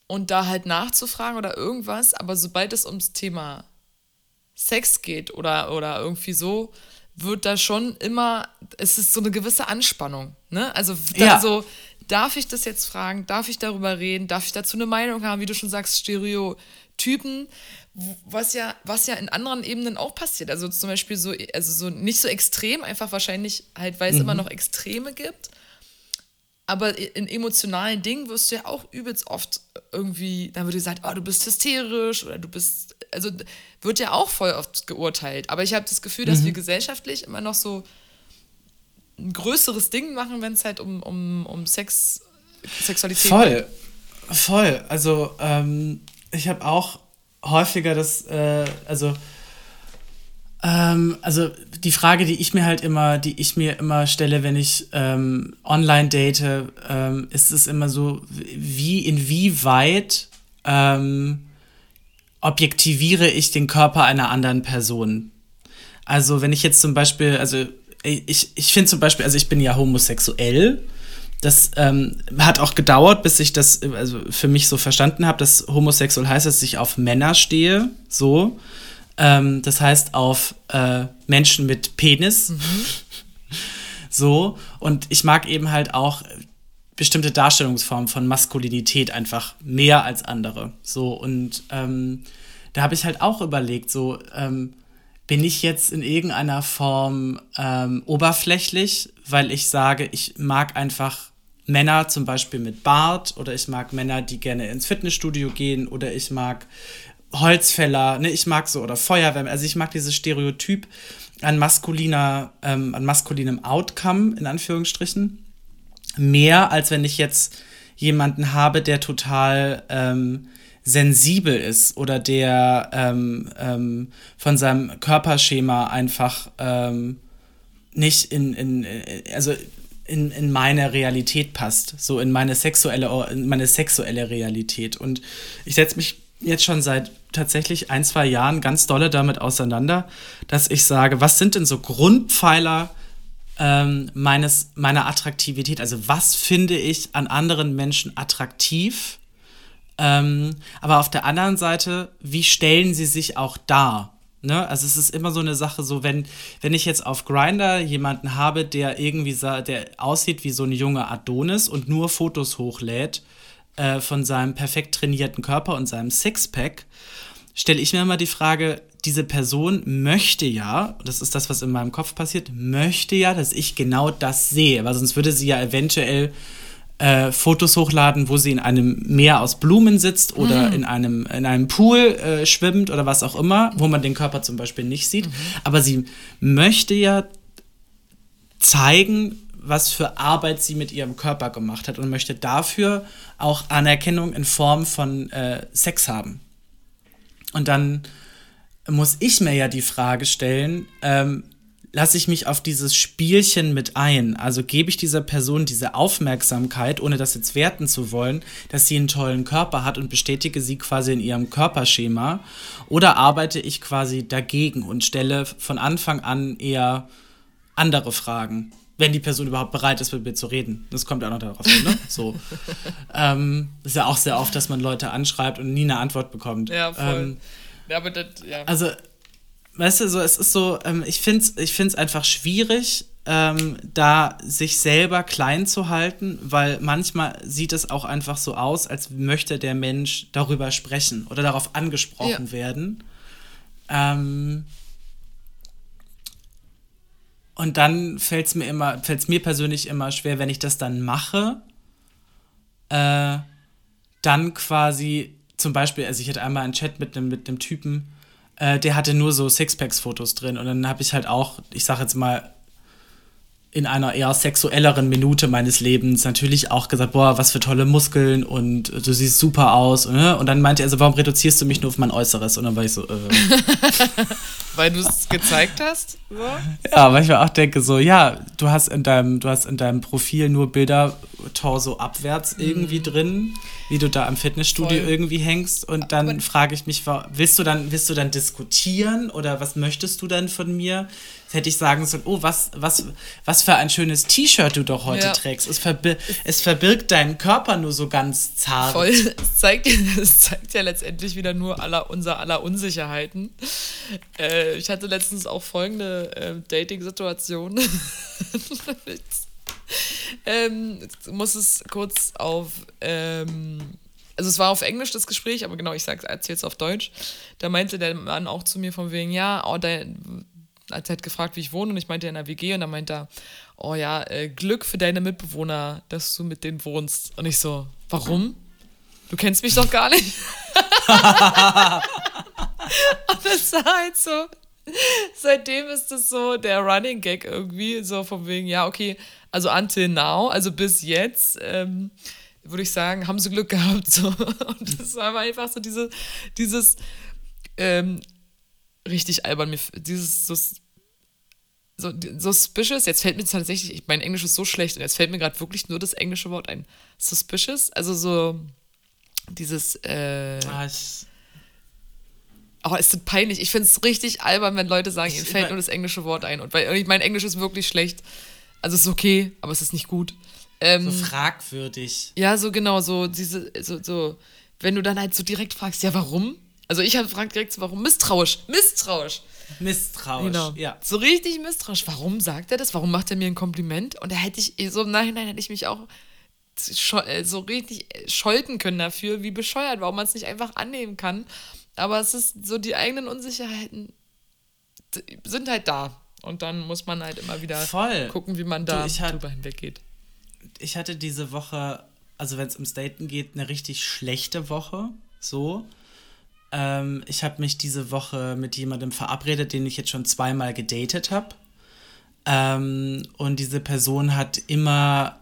und da halt nachzufragen oder irgendwas. Aber sobald es ums Thema Sex geht oder, oder irgendwie so, wird da schon immer, es ist so eine gewisse Anspannung. Ne? Also ja. so, darf ich das jetzt fragen? Darf ich darüber reden? Darf ich dazu eine Meinung haben? Wie du schon sagst, Stereotypen was ja, was ja in anderen Ebenen auch passiert. Also zum Beispiel so, also so nicht so extrem, einfach wahrscheinlich halt, weil es mhm. immer noch Extreme gibt. Aber in emotionalen Dingen wirst du ja auch übelst oft irgendwie, dann wird gesagt, oh, du bist hysterisch oder du bist, also wird ja auch voll oft geurteilt. Aber ich habe das Gefühl, dass mhm. wir gesellschaftlich immer noch so ein größeres Ding machen, wenn es halt um, um, um Sex, Sexualität voll. geht. Voll, voll. Also ähm, ich habe auch häufiger das, äh, also, ähm, also die Frage, die ich mir halt immer, die ich mir immer stelle, wenn ich ähm, online date, ähm, ist es immer so, wie, inwieweit ähm, objektiviere ich den Körper einer anderen Person? Also, wenn ich jetzt zum Beispiel, also ich, ich finde zum Beispiel, also ich bin ja homosexuell das ähm, hat auch gedauert, bis ich das also für mich so verstanden habe, dass homosexuell heißt, dass ich auf Männer stehe, so. Ähm, das heißt auf äh, Menschen mit Penis. Mhm. So. Und ich mag eben halt auch bestimmte Darstellungsformen von Maskulinität einfach mehr als andere. So. Und ähm, da habe ich halt auch überlegt, so, ähm, bin ich jetzt in irgendeiner Form ähm, oberflächlich, weil ich sage, ich mag einfach Männer zum Beispiel mit Bart oder ich mag Männer, die gerne ins Fitnessstudio gehen oder ich mag Holzfäller, ne, ich mag so oder Feuerwehr, also ich mag dieses Stereotyp an maskuliner, ähm, an maskulinem Outcome in Anführungsstrichen mehr als wenn ich jetzt jemanden habe, der total ähm, sensibel ist oder der ähm, ähm, von seinem Körperschema einfach ähm, nicht in, in, also in, in meine Realität passt, so in meine sexuelle, in meine sexuelle Realität. Und ich setze mich jetzt schon seit tatsächlich ein, zwei Jahren ganz dolle damit auseinander, dass ich sage, was sind denn so Grundpfeiler ähm, meines, meiner Attraktivität? Also was finde ich an anderen Menschen attraktiv? Ähm, aber auf der anderen Seite, wie stellen sie sich auch dar? Ne? Also es ist immer so eine Sache, so wenn, wenn ich jetzt auf Grinder jemanden habe, der irgendwie der aussieht wie so ein junger Adonis und nur Fotos hochlädt äh, von seinem perfekt trainierten Körper und seinem Sixpack, stelle ich mir immer die Frage, diese Person möchte ja, das ist das, was in meinem Kopf passiert, möchte ja, dass ich genau das sehe, weil sonst würde sie ja eventuell äh, Fotos hochladen, wo sie in einem Meer aus Blumen sitzt oder mhm. in, einem, in einem Pool äh, schwimmt oder was auch immer, wo man den Körper zum Beispiel nicht sieht. Mhm. Aber sie möchte ja zeigen, was für Arbeit sie mit ihrem Körper gemacht hat und möchte dafür auch Anerkennung in Form von äh, Sex haben. Und dann muss ich mir ja die Frage stellen, ähm, lasse ich mich auf dieses Spielchen mit ein? Also gebe ich dieser Person diese Aufmerksamkeit, ohne das jetzt werten zu wollen, dass sie einen tollen Körper hat und bestätige sie quasi in ihrem Körperschema? Oder arbeite ich quasi dagegen und stelle von Anfang an eher andere Fragen? Wenn die Person überhaupt bereit ist, mit mir zu reden. Das kommt auch noch darauf an, ne? So. ähm, ist ja auch sehr oft, dass man Leute anschreibt und nie eine Antwort bekommt. Ja, voll. Ähm, ja, aber das, ja. Also, weißt du, so, es ist so, ähm, ich finde es ich find's einfach schwierig, ähm, da sich selber klein zu halten, weil manchmal sieht es auch einfach so aus, als möchte der Mensch darüber sprechen oder darauf angesprochen ja. werden. Ähm, und dann fällt es mir immer, fällt es mir persönlich immer schwer, wenn ich das dann mache, äh, dann quasi zum Beispiel, also ich hatte einmal einen Chat mit einem mit Typen, äh, der hatte nur so Sixpacks-Fotos drin und dann habe ich halt auch, ich sag jetzt mal, in einer eher sexuelleren Minute meines Lebens natürlich auch gesagt, boah, was für tolle Muskeln und du siehst super aus. Ne? Und dann meinte er so, warum reduzierst du mich nur auf mein Äußeres? Und dann war ich so, äh. Weil du es gezeigt hast? So? Ja, weil ich mir auch denke, so, ja, du hast in deinem, du hast in deinem Profil nur Bilder Torso abwärts irgendwie mhm. drin, wie du da am Fitnessstudio Voll. irgendwie hängst. Und dann frage ich mich, willst du dann, willst du dann diskutieren oder was möchtest du dann von mir? hätte ich sagen sollen, oh, was, was, was für ein schönes T-Shirt du doch heute ja. trägst. Es, verbi es verbirgt deinen Körper nur so ganz zart. Voll. Es zeigt, es zeigt ja letztendlich wieder nur aller, unser aller Unsicherheiten. Äh, ich hatte letztens auch folgende äh, Dating-Situation. ähm, muss es kurz auf. Ähm, also es war auf Englisch das Gespräch, aber genau, ich erzähle es auf Deutsch. Da meinte der Mann auch zu mir von wegen, ja, oh, dein, als er hat gefragt, wie ich wohne und ich meinte in der WG und dann meinte er, oh ja, äh, Glück für deine Mitbewohner, dass du mit denen wohnst. Und ich so, warum? Du kennst mich doch gar nicht. und das war halt so, seitdem ist das so der Running Gag irgendwie, so von wegen, ja, okay, also until now, also bis jetzt, ähm, würde ich sagen, haben sie Glück gehabt. So. Und das war einfach so diese, dieses, ähm, richtig albern. Dieses so, so, suspicious, jetzt fällt mir tatsächlich, mein Englisch ist so schlecht und jetzt fällt mir gerade wirklich nur das englische Wort ein. Suspicious, also so dieses. Äh, ah, ich, Oh, ist das peinlich. Ich finde es richtig albern, wenn Leute sagen, ihnen fällt nur das englische Wort ein. Und weil mein Englisch ist wirklich schlecht. Also es ist okay, aber es ist nicht gut. Ähm, so fragwürdig. Ja, so genau, so diese, so, so, wenn du dann halt so direkt fragst, ja, warum? Also ich habe gefragt direkt, warum? Misstrauisch. Misstrauisch. Misstrauisch, genau. ja. So richtig misstrauisch. Warum sagt er das? Warum macht er mir ein Kompliment? Und da hätte ich, so im Nachhinein hätte ich mich auch äh, so richtig scholten können dafür, wie bescheuert, warum man es nicht einfach annehmen kann. Aber es ist so, die eigenen Unsicherheiten sind halt da. Und dann muss man halt immer wieder Voll. gucken, wie man da du, hat, drüber hinweggeht. Ich hatte diese Woche, also wenn es ums Daten geht, eine richtig schlechte Woche. So. Ähm, ich habe mich diese Woche mit jemandem verabredet, den ich jetzt schon zweimal gedatet habe. Ähm, und diese Person hat immer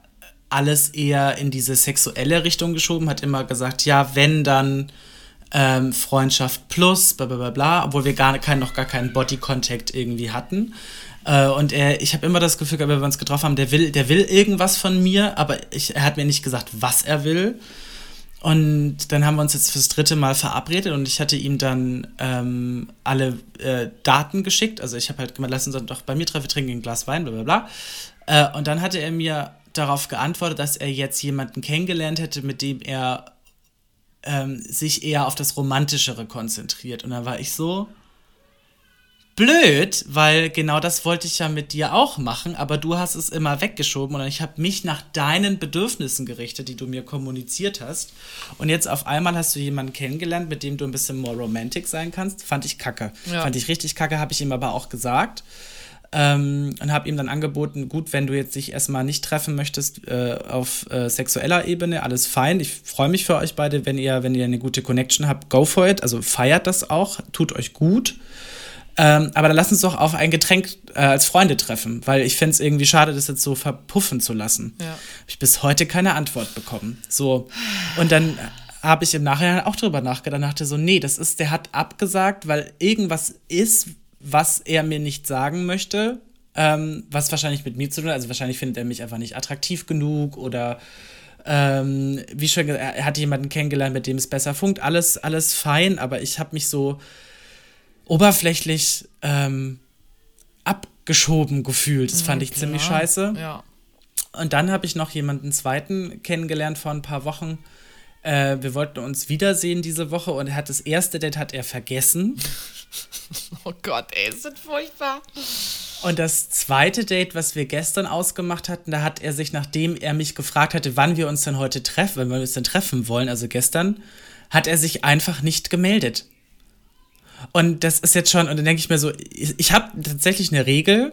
alles eher in diese sexuelle Richtung geschoben, hat immer gesagt, ja, wenn dann ähm, Freundschaft plus, bla bla bla bla, obwohl wir gar kein, noch gar keinen Body Contact irgendwie hatten. Äh, und er, ich habe immer das Gefühl, wenn wir uns getroffen haben, der will, der will irgendwas von mir, aber ich, er hat mir nicht gesagt, was er will. Und dann haben wir uns jetzt fürs dritte Mal verabredet und ich hatte ihm dann ähm, alle äh, Daten geschickt. Also ich habe halt gemeint, lass uns doch bei mir treffen, wir trinken ein Glas Wein, bla bla bla. Äh, und dann hatte er mir darauf geantwortet, dass er jetzt jemanden kennengelernt hätte, mit dem er ähm, sich eher auf das Romantischere konzentriert. Und dann war ich so, blöd, weil genau das wollte ich ja mit dir auch machen, aber du hast es immer weggeschoben und ich habe mich nach deinen Bedürfnissen gerichtet, die du mir kommuniziert hast. Und jetzt auf einmal hast du jemanden kennengelernt, mit dem du ein bisschen more romantic sein kannst. Fand ich kacke. Ja. Fand ich richtig kacke, habe ich ihm aber auch gesagt. Ähm, und habe ihm dann angeboten, gut, wenn du jetzt dich erstmal nicht treffen möchtest äh, auf äh, sexueller Ebene, alles fein. Ich freue mich für euch beide, wenn ihr, wenn ihr eine gute Connection habt, go for it. Also feiert das auch, tut euch gut. Ähm, aber dann lass uns doch auf ein Getränk äh, als Freunde treffen, weil ich fände es irgendwie schade, das jetzt so verpuffen zu lassen. Ja. Habe ich bis heute keine Antwort bekommen. So. Und dann habe ich im Nachhinein auch drüber nachgedacht und dachte so, nee, das ist, der hat abgesagt, weil irgendwas ist, was er mir nicht sagen möchte, ähm, was wahrscheinlich mit mir zu tun hat. Also wahrscheinlich findet er mich einfach nicht attraktiv genug oder ähm, wie schon gesagt, er hat jemanden kennengelernt, mit dem es besser funkt. Alles, alles fein, aber ich habe mich so oberflächlich ähm, abgeschoben gefühlt. Das fand ich ziemlich scheiße. Ja. Und dann habe ich noch jemanden zweiten kennengelernt vor ein paar Wochen. Äh, wir wollten uns wiedersehen diese Woche und er hat das erste Date hat er vergessen. oh Gott, ey, ist das furchtbar. Und das zweite Date, was wir gestern ausgemacht hatten, da hat er sich, nachdem er mich gefragt hatte, wann wir uns denn heute treffen, wenn wir uns denn treffen wollen, also gestern, hat er sich einfach nicht gemeldet. Und das ist jetzt schon, und dann denke ich mir so, ich, ich habe tatsächlich eine Regel,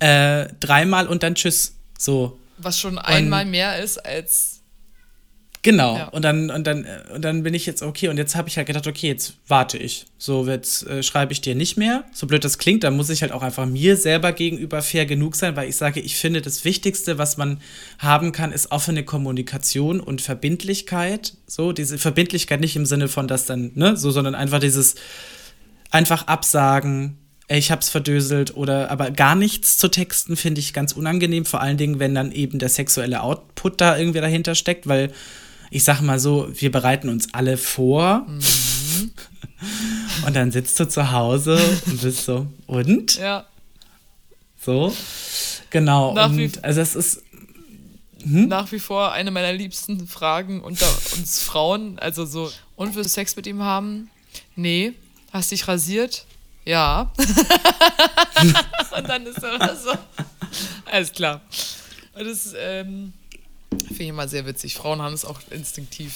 äh, dreimal und dann tschüss. So. Was schon einmal und, mehr ist als Genau. Ja. Und dann und dann und dann bin ich jetzt okay und jetzt habe ich halt gedacht, okay, jetzt warte ich. So jetzt äh, schreibe ich dir nicht mehr. So blöd das klingt, dann muss ich halt auch einfach mir selber gegenüber fair genug sein, weil ich sage, ich finde das wichtigste, was man haben kann, ist offene Kommunikation und Verbindlichkeit. So diese Verbindlichkeit nicht im Sinne von das dann, ne, so, sondern einfach dieses einfach absagen, ey, ich hab's verdöselt oder aber gar nichts zu texten finde ich ganz unangenehm, vor allen Dingen, wenn dann eben der sexuelle Output da irgendwie dahinter steckt, weil ich sag mal so, wir bereiten uns alle vor und dann sitzt du zu Hause und bist so, und? Ja. So, genau. Nach wie- und also es ist, Nach wie vor eine meiner liebsten Fragen unter uns Frauen. Also so, und willst du Sex mit ihm haben? Nee. Hast dich rasiert? Ja. und dann ist er so. Alles klar. Und das ähm, finde ich immer sehr witzig. Frauen haben es auch instinktiv.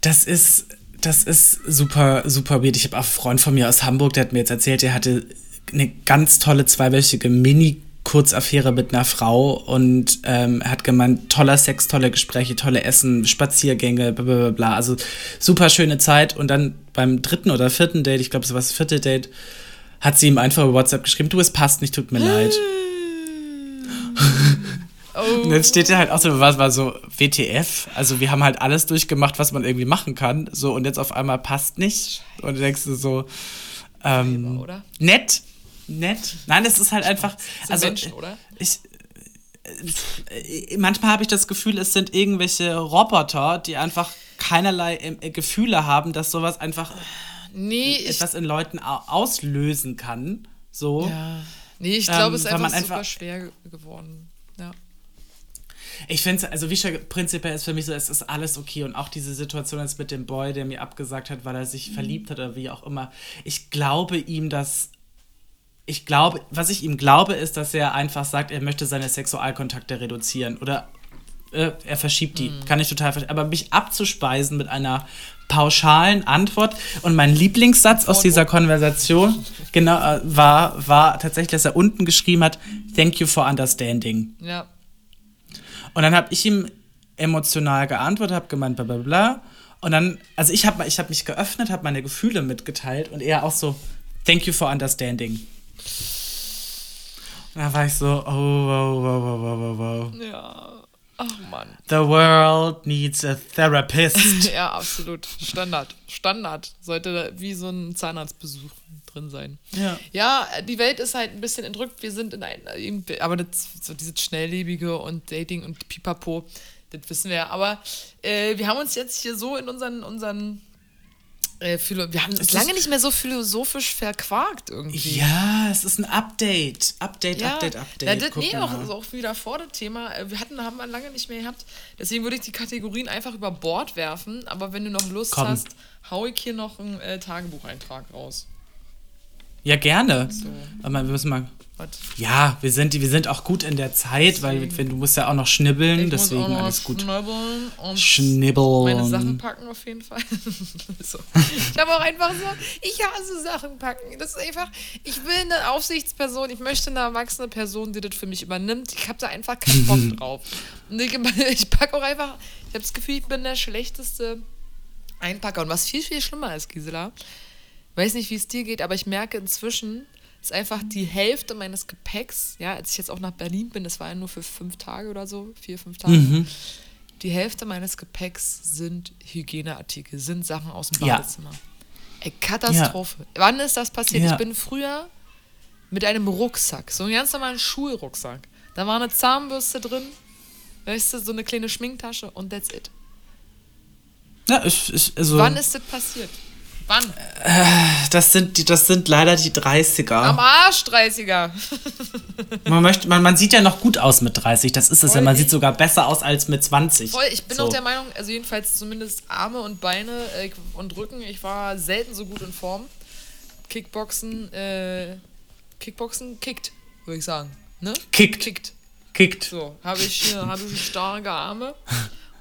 Das ist, das ist super, super weird. Ich habe auch einen Freund von mir aus Hamburg, der hat mir jetzt erzählt, der hatte eine ganz tolle zweiwöchige Mini- Kurzaffäre mit einer Frau und ähm, hat gemeint, toller Sex, tolle Gespräche, tolle Essen, Spaziergänge, bla bla bla, bla. Also super schöne Zeit. Und dann beim dritten oder vierten Date, ich glaube, es war das vierte Date, hat sie ihm einfach über WhatsApp geschrieben, du, es passt nicht, tut mir leid. Oh. Und jetzt steht er halt auch so, was war so WTF? Also wir haben halt alles durchgemacht, was man irgendwie machen kann. So und jetzt auf einmal passt nicht. Und du denkst du so, ähm, oder? nett, nett. Nein, es ist halt einfach. Sind also Menschen, oder? ich äh, manchmal habe ich das Gefühl, es sind irgendwelche Roboter, die einfach keinerlei äh, Gefühle haben, dass sowas einfach Nee, etwas in Leuten au- auslösen kann. So. ja. nee, ich glaube, Ähm, es ist einfach, super einfach- schwer ge- geworden. Ich finde es, also wie schon prinzipiell ist für mich so, es ist alles okay. Und auch diese Situation jetzt mit dem Boy, der mir abgesagt hat, weil er sich verliebt hat oder wie auch immer. Ich glaube ihm, dass. Ich glaube, was ich ihm glaube, ist, dass er einfach sagt, er möchte seine Sexualkontakte reduzieren. Oder äh, er verschiebt die. Kann ich total verstehen. Aber mich abzuspeisen mit einer pauschalen Antwort und mein Lieblingssatz aus dieser Konversation genau äh, war, war tatsächlich, dass er unten geschrieben hat, Thank you for understanding. Ja. Und dann habe ich ihm emotional geantwortet, habe gemeint, bla bla bla. Und dann, also ich habe ich hab mich geöffnet, habe meine Gefühle mitgeteilt und er auch so, thank you for understanding. Und da war ich so, oh, wow, wow, wow, wow, wow, wow. Ja. Ach Mann. The world needs a therapist. Ja, absolut. Standard. Standard. Sollte da wie so ein Zahnarztbesuch drin sein. ja. Ja, die Welt ist halt ein bisschen entrückt. Wir sind in ein, aber das, so dieses Schnelllebige und Dating und Pipapo, das wissen wir ja. Aber äh, wir haben uns jetzt hier so in unseren, unseren äh, wir haben uns lange nicht mehr so philosophisch verquakt irgendwie. Ja, es ist ein Update. Update, Ja, Update, Update. Ja, das, mal. auch, ist auch wieder vor das Thema. Äh, Wir hatten, haben wir lange nicht mehr gehabt. Deswegen würde ich die Kategorien einfach über Bord werfen. Aber wenn du noch Lust Komm. hast, hau ich hier noch einen äh, Tagebucheintrag raus. Ja, gerne. So, Aber wir müssen mal. Was? Ja, wir sind, wir sind auch gut in der Zeit, weil Deswegen. wenn du musst ja auch noch schnibbeln, Ich muss deswegen auch noch alles gut. schnibbeln und Schnibbeln. meine Sachen packen auf jeden Fall. so. Ich habe auch einfach so, ich hasse Sachen packen. Das ist einfach, ich will eine Aufsichtsperson, ich möchte eine erwachsene Person, die das für mich übernimmt. Ich habe da einfach keinen Bock drauf. Und ich, ich packe auch einfach, ich habe das Gefühl, ich bin der schlechteste Einpacker. Und was viel, viel schlimmer ist, Gisela, weiß nicht, wie es dir geht, aber ich merke inzwischen, ist einfach die Hälfte meines Gepäcks, ja, als ich jetzt auch nach Berlin bin, das war ja nur für fünf Tage oder so, vier, fünf Tage, Mhm. die Hälfte meines Gepäcks sind Hygieneartikel, sind Sachen aus dem Ja. Badezimmer. Ey, Katastrophe. Wann ist das passiert? Ja. Ich bin früher mit einem Rucksack, so einen ganz normalen Schulrucksack. Da war eine Zahnbürste drin, weißt du, so eine kleine Schminktasche und that's it. Ja, ich, ich, also, Wann ist das passiert? Wann? das, sind die, das sind leider die 30er. Am Arsch, 30er. Man, möchte, man, man sieht ja noch gut aus mit 30, das ist es ja. Man sieht sogar besser aus als mit 20. Voll, ich bin so. auch der Meinung, also jedenfalls zumindest Arme und Beine äh, und Rücken, ich war selten so gut in Form. Kickboxen, äh, Kickboxen kickt, würde ich sagen. Ne? Kickt. Kickt. Kickt. So, habe ich, hier- habe ich starke Arme.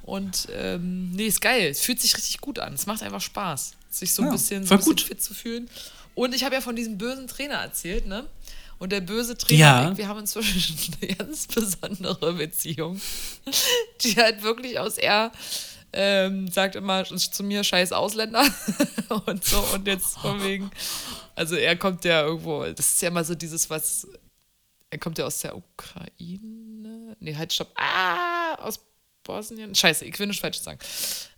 Und ähm, nee, ist geil. Es fühlt sich richtig gut an. Es macht einfach Spaß, sich so ein Ja, bisschen, so ein bisschen gut. fit zu fühlen. Und ich habe ja von diesem bösen Trainer erzählt, ne? Und der böse Trainer, Ja. wir haben inzwischen eine ganz besondere Beziehung, die halt wirklich aus er ähm, sagt immer zu mir scheiß Ausländer und so und jetzt von wegen, also er kommt ja irgendwo, das ist ja immer so dieses, was, er kommt ja aus der Ukraine, nee, halt stopp, ah, aus Bosnien, scheiße, ich will nicht falsch sagen.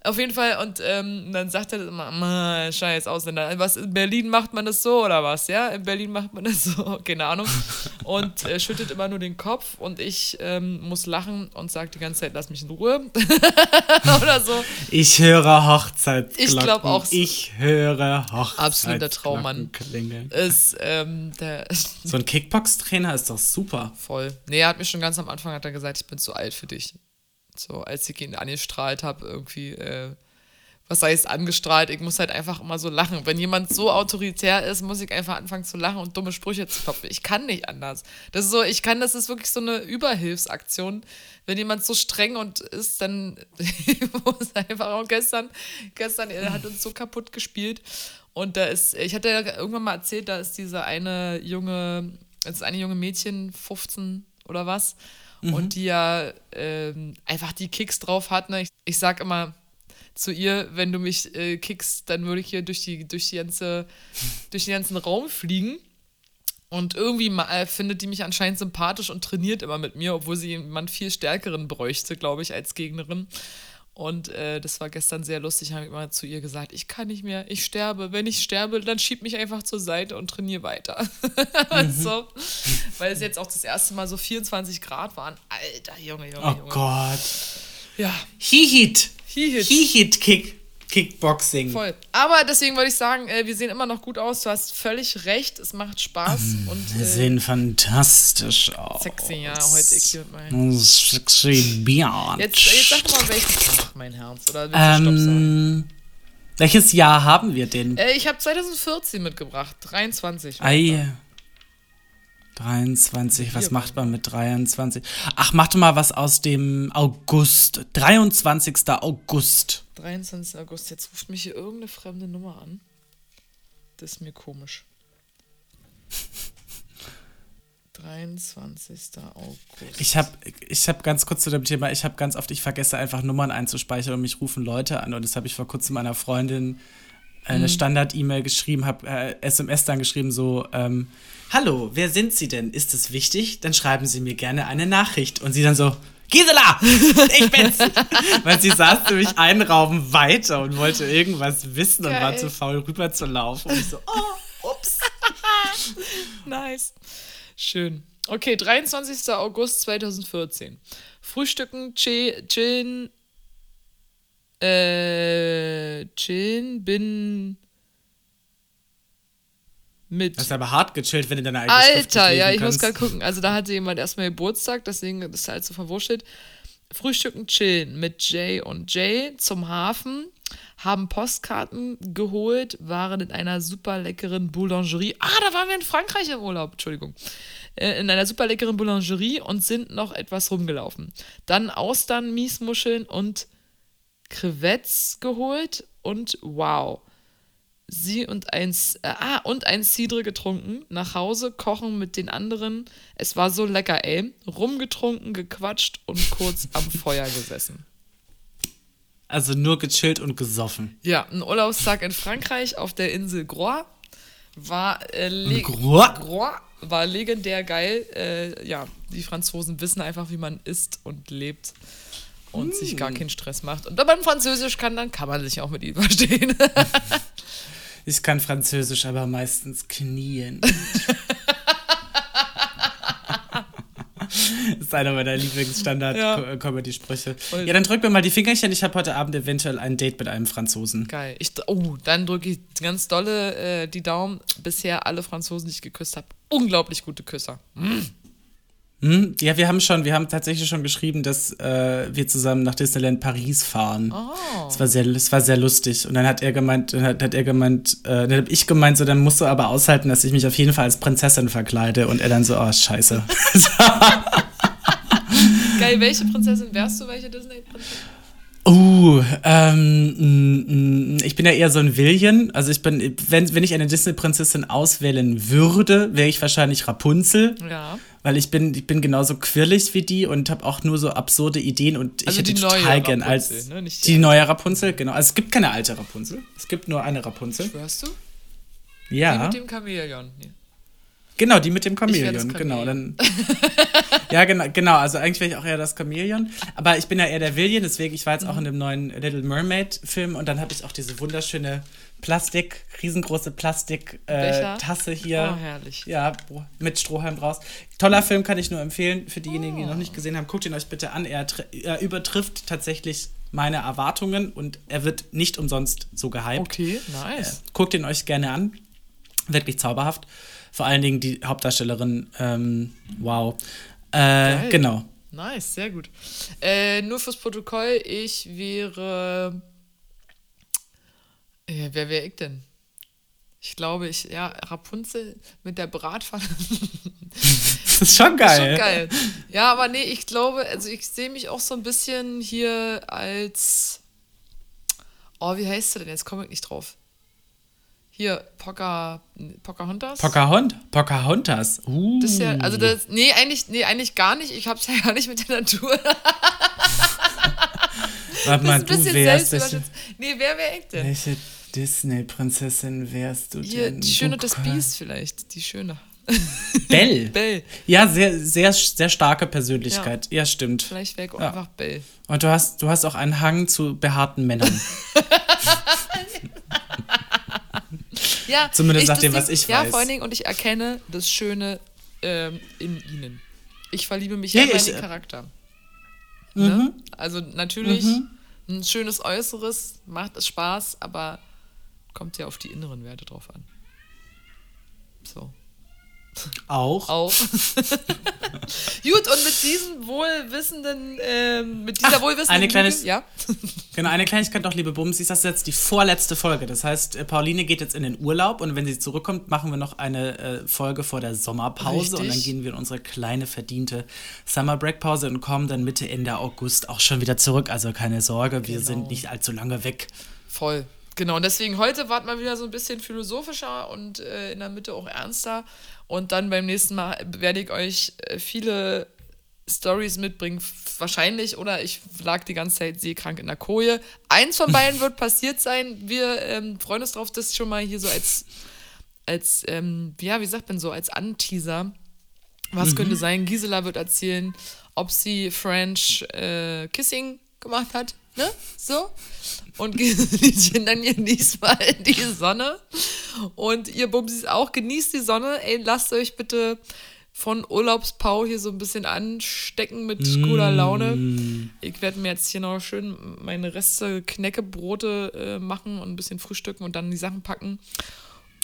Auf jeden Fall, und ähm, dann sagt er das immer, "Ma, scheiß Ausländer. Was, in Berlin macht man das so oder was, ja? In Berlin macht man das so, keine Ahnung. Und er schüttet immer nur den Kopf und ich ähm, muss lachen und sage die ganze Zeit, lass mich in Ruhe. oder so. Ich höre Hochzeitsglocken. Ich glaub auch so. Ich höre Hochzeitsglocken. Absoluter Traummann. Ist, ähm, So ein Kickbox-Trainer ist doch super. voll. Nee, er hat mir schon ganz am Anfang hat er gesagt, ich bin zu alt für dich. So, als ich ihn angestrahlt habe, irgendwie, äh, was heißt angestrahlt? Ich muss halt einfach immer so lachen. Wenn jemand so autoritär ist, muss ich einfach anfangen zu lachen und dumme Sprüche zu klopfen. Ich kann nicht anders. Das ist so, ich kann, das ist wirklich so eine Überhilfsaktion. Wenn jemand so streng und ist, dann muss einfach auch gestern, gestern, er hat uns so kaputt gespielt. Und da ist, ich hatte ja irgendwann mal erzählt, da ist diese eine junge, das ist eine junge Mädchen, 15 oder was, und die ja ähm, einfach die Kicks drauf hat. Ne? Ich, ich sag immer zu ihr, wenn du mich äh, kickst, dann würde ich hier durch die, durch die ganze, durch den ganzen Raum fliegen. Und irgendwie ma- äh, findet die mich anscheinend sympathisch und trainiert immer mit mir, obwohl sie jemand viel stärkeren bräuchte, glaube ich, als Gegnerin. Und äh, das war gestern sehr lustig. Habe ich immer zu ihr gesagt: Ich kann nicht mehr, ich sterbe. Wenn ich sterbe, dann schieb mich einfach zur Seite und trainiere weiter. so, weil es jetzt auch das erste Mal so 24 Grad waren. Alter, Junge, Junge, Oh Junge. Gott. Ja, Hihit. Hihit. Hihit Kick. Kickboxing. voll. Aber deswegen wollte ich sagen, äh, wir sehen immer noch gut aus. Du hast völlig recht. Es macht Spaß. und Wir äh, sehen fantastisch aus. sexy, ja, heute ich hier mit meinen. Sexy Beyond. Jetzt, jetzt sag mal, welchen Tag, mein Herz. Oder ähm, welches Jahr haben wir denn? Äh, ich habe 2014 mitgebracht. 23. Ei. 23, was macht man mit 23? Ach, mach doch mal was aus dem August. 23. August. 23. August. Jetzt ruft mich hier irgendeine fremde Nummer an. Das ist mir komisch. 23. August. Ich habe ich hab ganz kurz zu dem Thema, ich habe ganz oft, ich vergesse einfach Nummern einzuspeichern und mich rufen Leute an und das habe ich vor kurzem meiner Freundin eine Standard-E-Mail geschrieben, habe äh, SMS dann geschrieben so, ähm, hallo, wer sind Sie denn? Ist es wichtig? Dann schreiben Sie mir gerne eine Nachricht. Und sie dann so, Gisela, ich bin's. Weil sie saß nämlich einen Raum weiter und wollte irgendwas wissen und war Geil. zu faul rüber zu laufen. Und ich so, oh, ups. Nice. Schön. Okay, 23. August 2014. Frühstücken, Che, Chin, äh, Chin, bin mit. Das ist aber hart gechillt, wenn du deine eigene Alter, ja, ich muss kannst. gerade gucken. Also da hatte jemand erstmal Geburtstag, deswegen ist halt so verwurschtelt. Frühstücken chillen mit Jay und Jay zum Hafen, haben Postkarten geholt, waren in einer super leckeren Boulangerie. Ah, da waren wir in Frankreich im Urlaub, Entschuldigung. Äh, In einer super leckeren Boulangerie und sind noch etwas rumgelaufen. Dann Austern, Miesmuscheln und Crevettes geholt und wow. Sie und ein, äh, ah, und ein Cidre getrunken, nach Hause kochen mit den anderen. Es war so lecker, ey. Rumgetrunken, gequatscht und kurz am Feuer gesessen. Also nur gechillt und gesoffen. Ja, ein Urlaubstag in Frankreich auf der Insel Groix war, äh, le Groix? Groix war legendär geil. Äh, ja, die Franzosen wissen einfach, wie man isst und lebt und sich gar keinen Stress macht. Und wenn man Französisch kann, dann kann man sich auch mit ihnen verstehen. Ich kann Französisch, aber meistens knien. das ist einer meiner Ja. Lieblingsstandard-Comedy-Sprüche. Voll. Ja, dann drück mir mal die Fingerchen. Ich habe heute Abend eventuell ein Date mit einem Franzosen. Geil. Ich, oh, dann drücke ich ganz dolle äh, die Daumen. Bisher alle Franzosen, die ich geküsst habe. Unglaublich gute Küsser. Hm? Ja, wir haben schon, wir haben tatsächlich schon geschrieben, dass äh, wir zusammen nach Disneyland Paris fahren. Oh. Es war sehr, es war sehr lustig. Und dann hat er gemeint, dann hat, hat er gemeint, äh, dann hab ich gemeint, so dann musst du aber aushalten, dass ich mich auf jeden Fall als Prinzessin verkleide. Und er dann so, oh scheiße. Geil, welche Prinzessin wärst du? Welche Disney-Prinzessin? Uh, Uh, ähm, ich bin ja eher so ein Villian. Also ich bin, wenn, wenn ich eine Disney-Prinzessin auswählen würde, wäre ich wahrscheinlich Rapunzel. Ja. Weil ich bin, ich bin genauso quirlig wie die und habe auch nur so absurde Ideen und ich Also hätte die total neue gern Rapunzel, als ne? Die die neue Rapunzel, genau. Also es gibt keine alte Rapunzel. Es gibt nur eine Rapunzel. Schwörst du? Ja. Die mit dem Chamäleon. Nee. Genau, die mit dem Chamäleon, genau. Dann, ja, genau, genau. Also eigentlich wäre ich auch eher das Chamäleon. Aber ich bin ja eher der Villian, deswegen, ich war jetzt auch Mhm. in dem neuen Little Mermaid-Film und dann habe ich auch diese wunderschöne Plastik, riesengroße? Plastik-Tasse hier. Oh, herrlich. Ja, mit Strohhalm draus. Toller Film, kann ich nur empfehlen. Für diejenigen, die ihn noch Oh. nicht gesehen haben, guckt ihn euch bitte an. Er, er übertrifft tatsächlich meine Erwartungen und er wird nicht umsonst so gehypt. Okay, nice. Guckt ihn euch gerne an. Wirklich zauberhaft. Vor allen Dingen die Hauptdarstellerin, ähm, wow. Äh, genau. Nice, sehr gut. Äh, nur fürs Protokoll, ich wäre. Ja, wer wäre ich denn? Ich glaube, ich, ja, Rapunzel mit der Bratpfanne. Das ist schon geil. Schon geil. Ja, aber nee, ich glaube, also ich sehe mich auch so ein bisschen hier als. Oh, wie heißt du denn? Jetzt komme ich nicht drauf. Hier, Poca, Pocahontas? Pocahont Pocahontas. Uh. Das ist ja, also das, nee, eigentlich, nee, eigentlich gar nicht. Ich hab's ja gar nicht mit der Natur. Warte mal, du wärst. Welche. Nee, wer wäre ich denn? welche Disney-Prinzessin wärst du Hier, denn? die Schöne das Ka- Biest vielleicht. Die Schöne. Belle. Belle. Ja, sehr, sehr, sehr starke Persönlichkeit. Ja, stimmt. Vielleicht wäre ich Ja. einfach Belle. Und du hast, du hast auch einen Hang zu behaarten Männern. Ja, Zumindest nach dem, was ich Ja, weiß. vor allen Dingen, und ich erkenne das Schöne ähm, in ihnen. Ich verliebe mich Ja, ja, in den Charakter. Ne? Also natürlich, ein schönes Äußeres macht es Spaß, aber kommt ja auf die inneren Werte drauf an. So. Auch. Auch. Gut, und mit diesem wohlwissenden, ähm, mit dieser Ach, wohlwissenden eine kleine- Lüge- ja. Genau, eine Kleinigkeit noch, liebe Bumsis, das ist jetzt die vorletzte Folge. Das heißt, äh, Pauline geht jetzt in den Urlaub und wenn sie zurückkommt, machen wir noch eine äh, Folge vor der Sommerpause und dann Richtig. gehen wir in unsere kleine verdiente Summer Break Pause und kommen dann Mitte, Ende August auch schon wieder zurück. Also keine Sorge, wir Genau. sind nicht allzu lange weg. Voll. Genau, und deswegen heute wart mal wieder so ein bisschen philosophischer und äh, in der Mitte auch ernster. Und dann beim nächsten Mal werde ich euch äh, viele Stories mitbringen, wahrscheinlich, oder ich lag die ganze Zeit seekrank in der Koje. Eins von beiden wird passiert sein. Wir ähm, freuen uns drauf, das schon mal hier so als, als ähm, ja, wie sagt man so, als Anteaser. Was könnte sein? Gisela wird erzählen, ob sie French äh, Kissing gemacht hat. Ne? So. Und Giselchen dann genießt mal die Sonne. Und ihr Bumsis auch, genießt die Sonne. Ey, lasst euch bitte von Urlaubspau hier so ein bisschen anstecken mit cooler Laune. Ich werde mir jetzt hier noch schön meine Reste Knäckebrote äh, machen und ein bisschen frühstücken und dann die Sachen packen.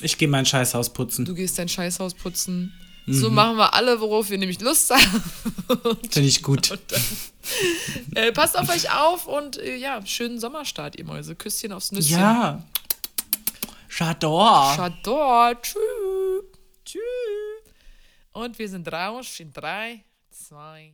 Ich gehe mein Scheißhaus putzen. Du gehst dein Scheißhaus putzen. So machen wir alle, worauf wir nämlich Lust haben. Finde ich gut. Dann, äh, passt auf euch auf und äh, ja, schönen Sommerstart, ihr Mäuse. Küsschen aufs Nüsschen. Ja. J'adore. J'adore. Tschüss. Tschüss. Und wir sind raus in drei, zwei,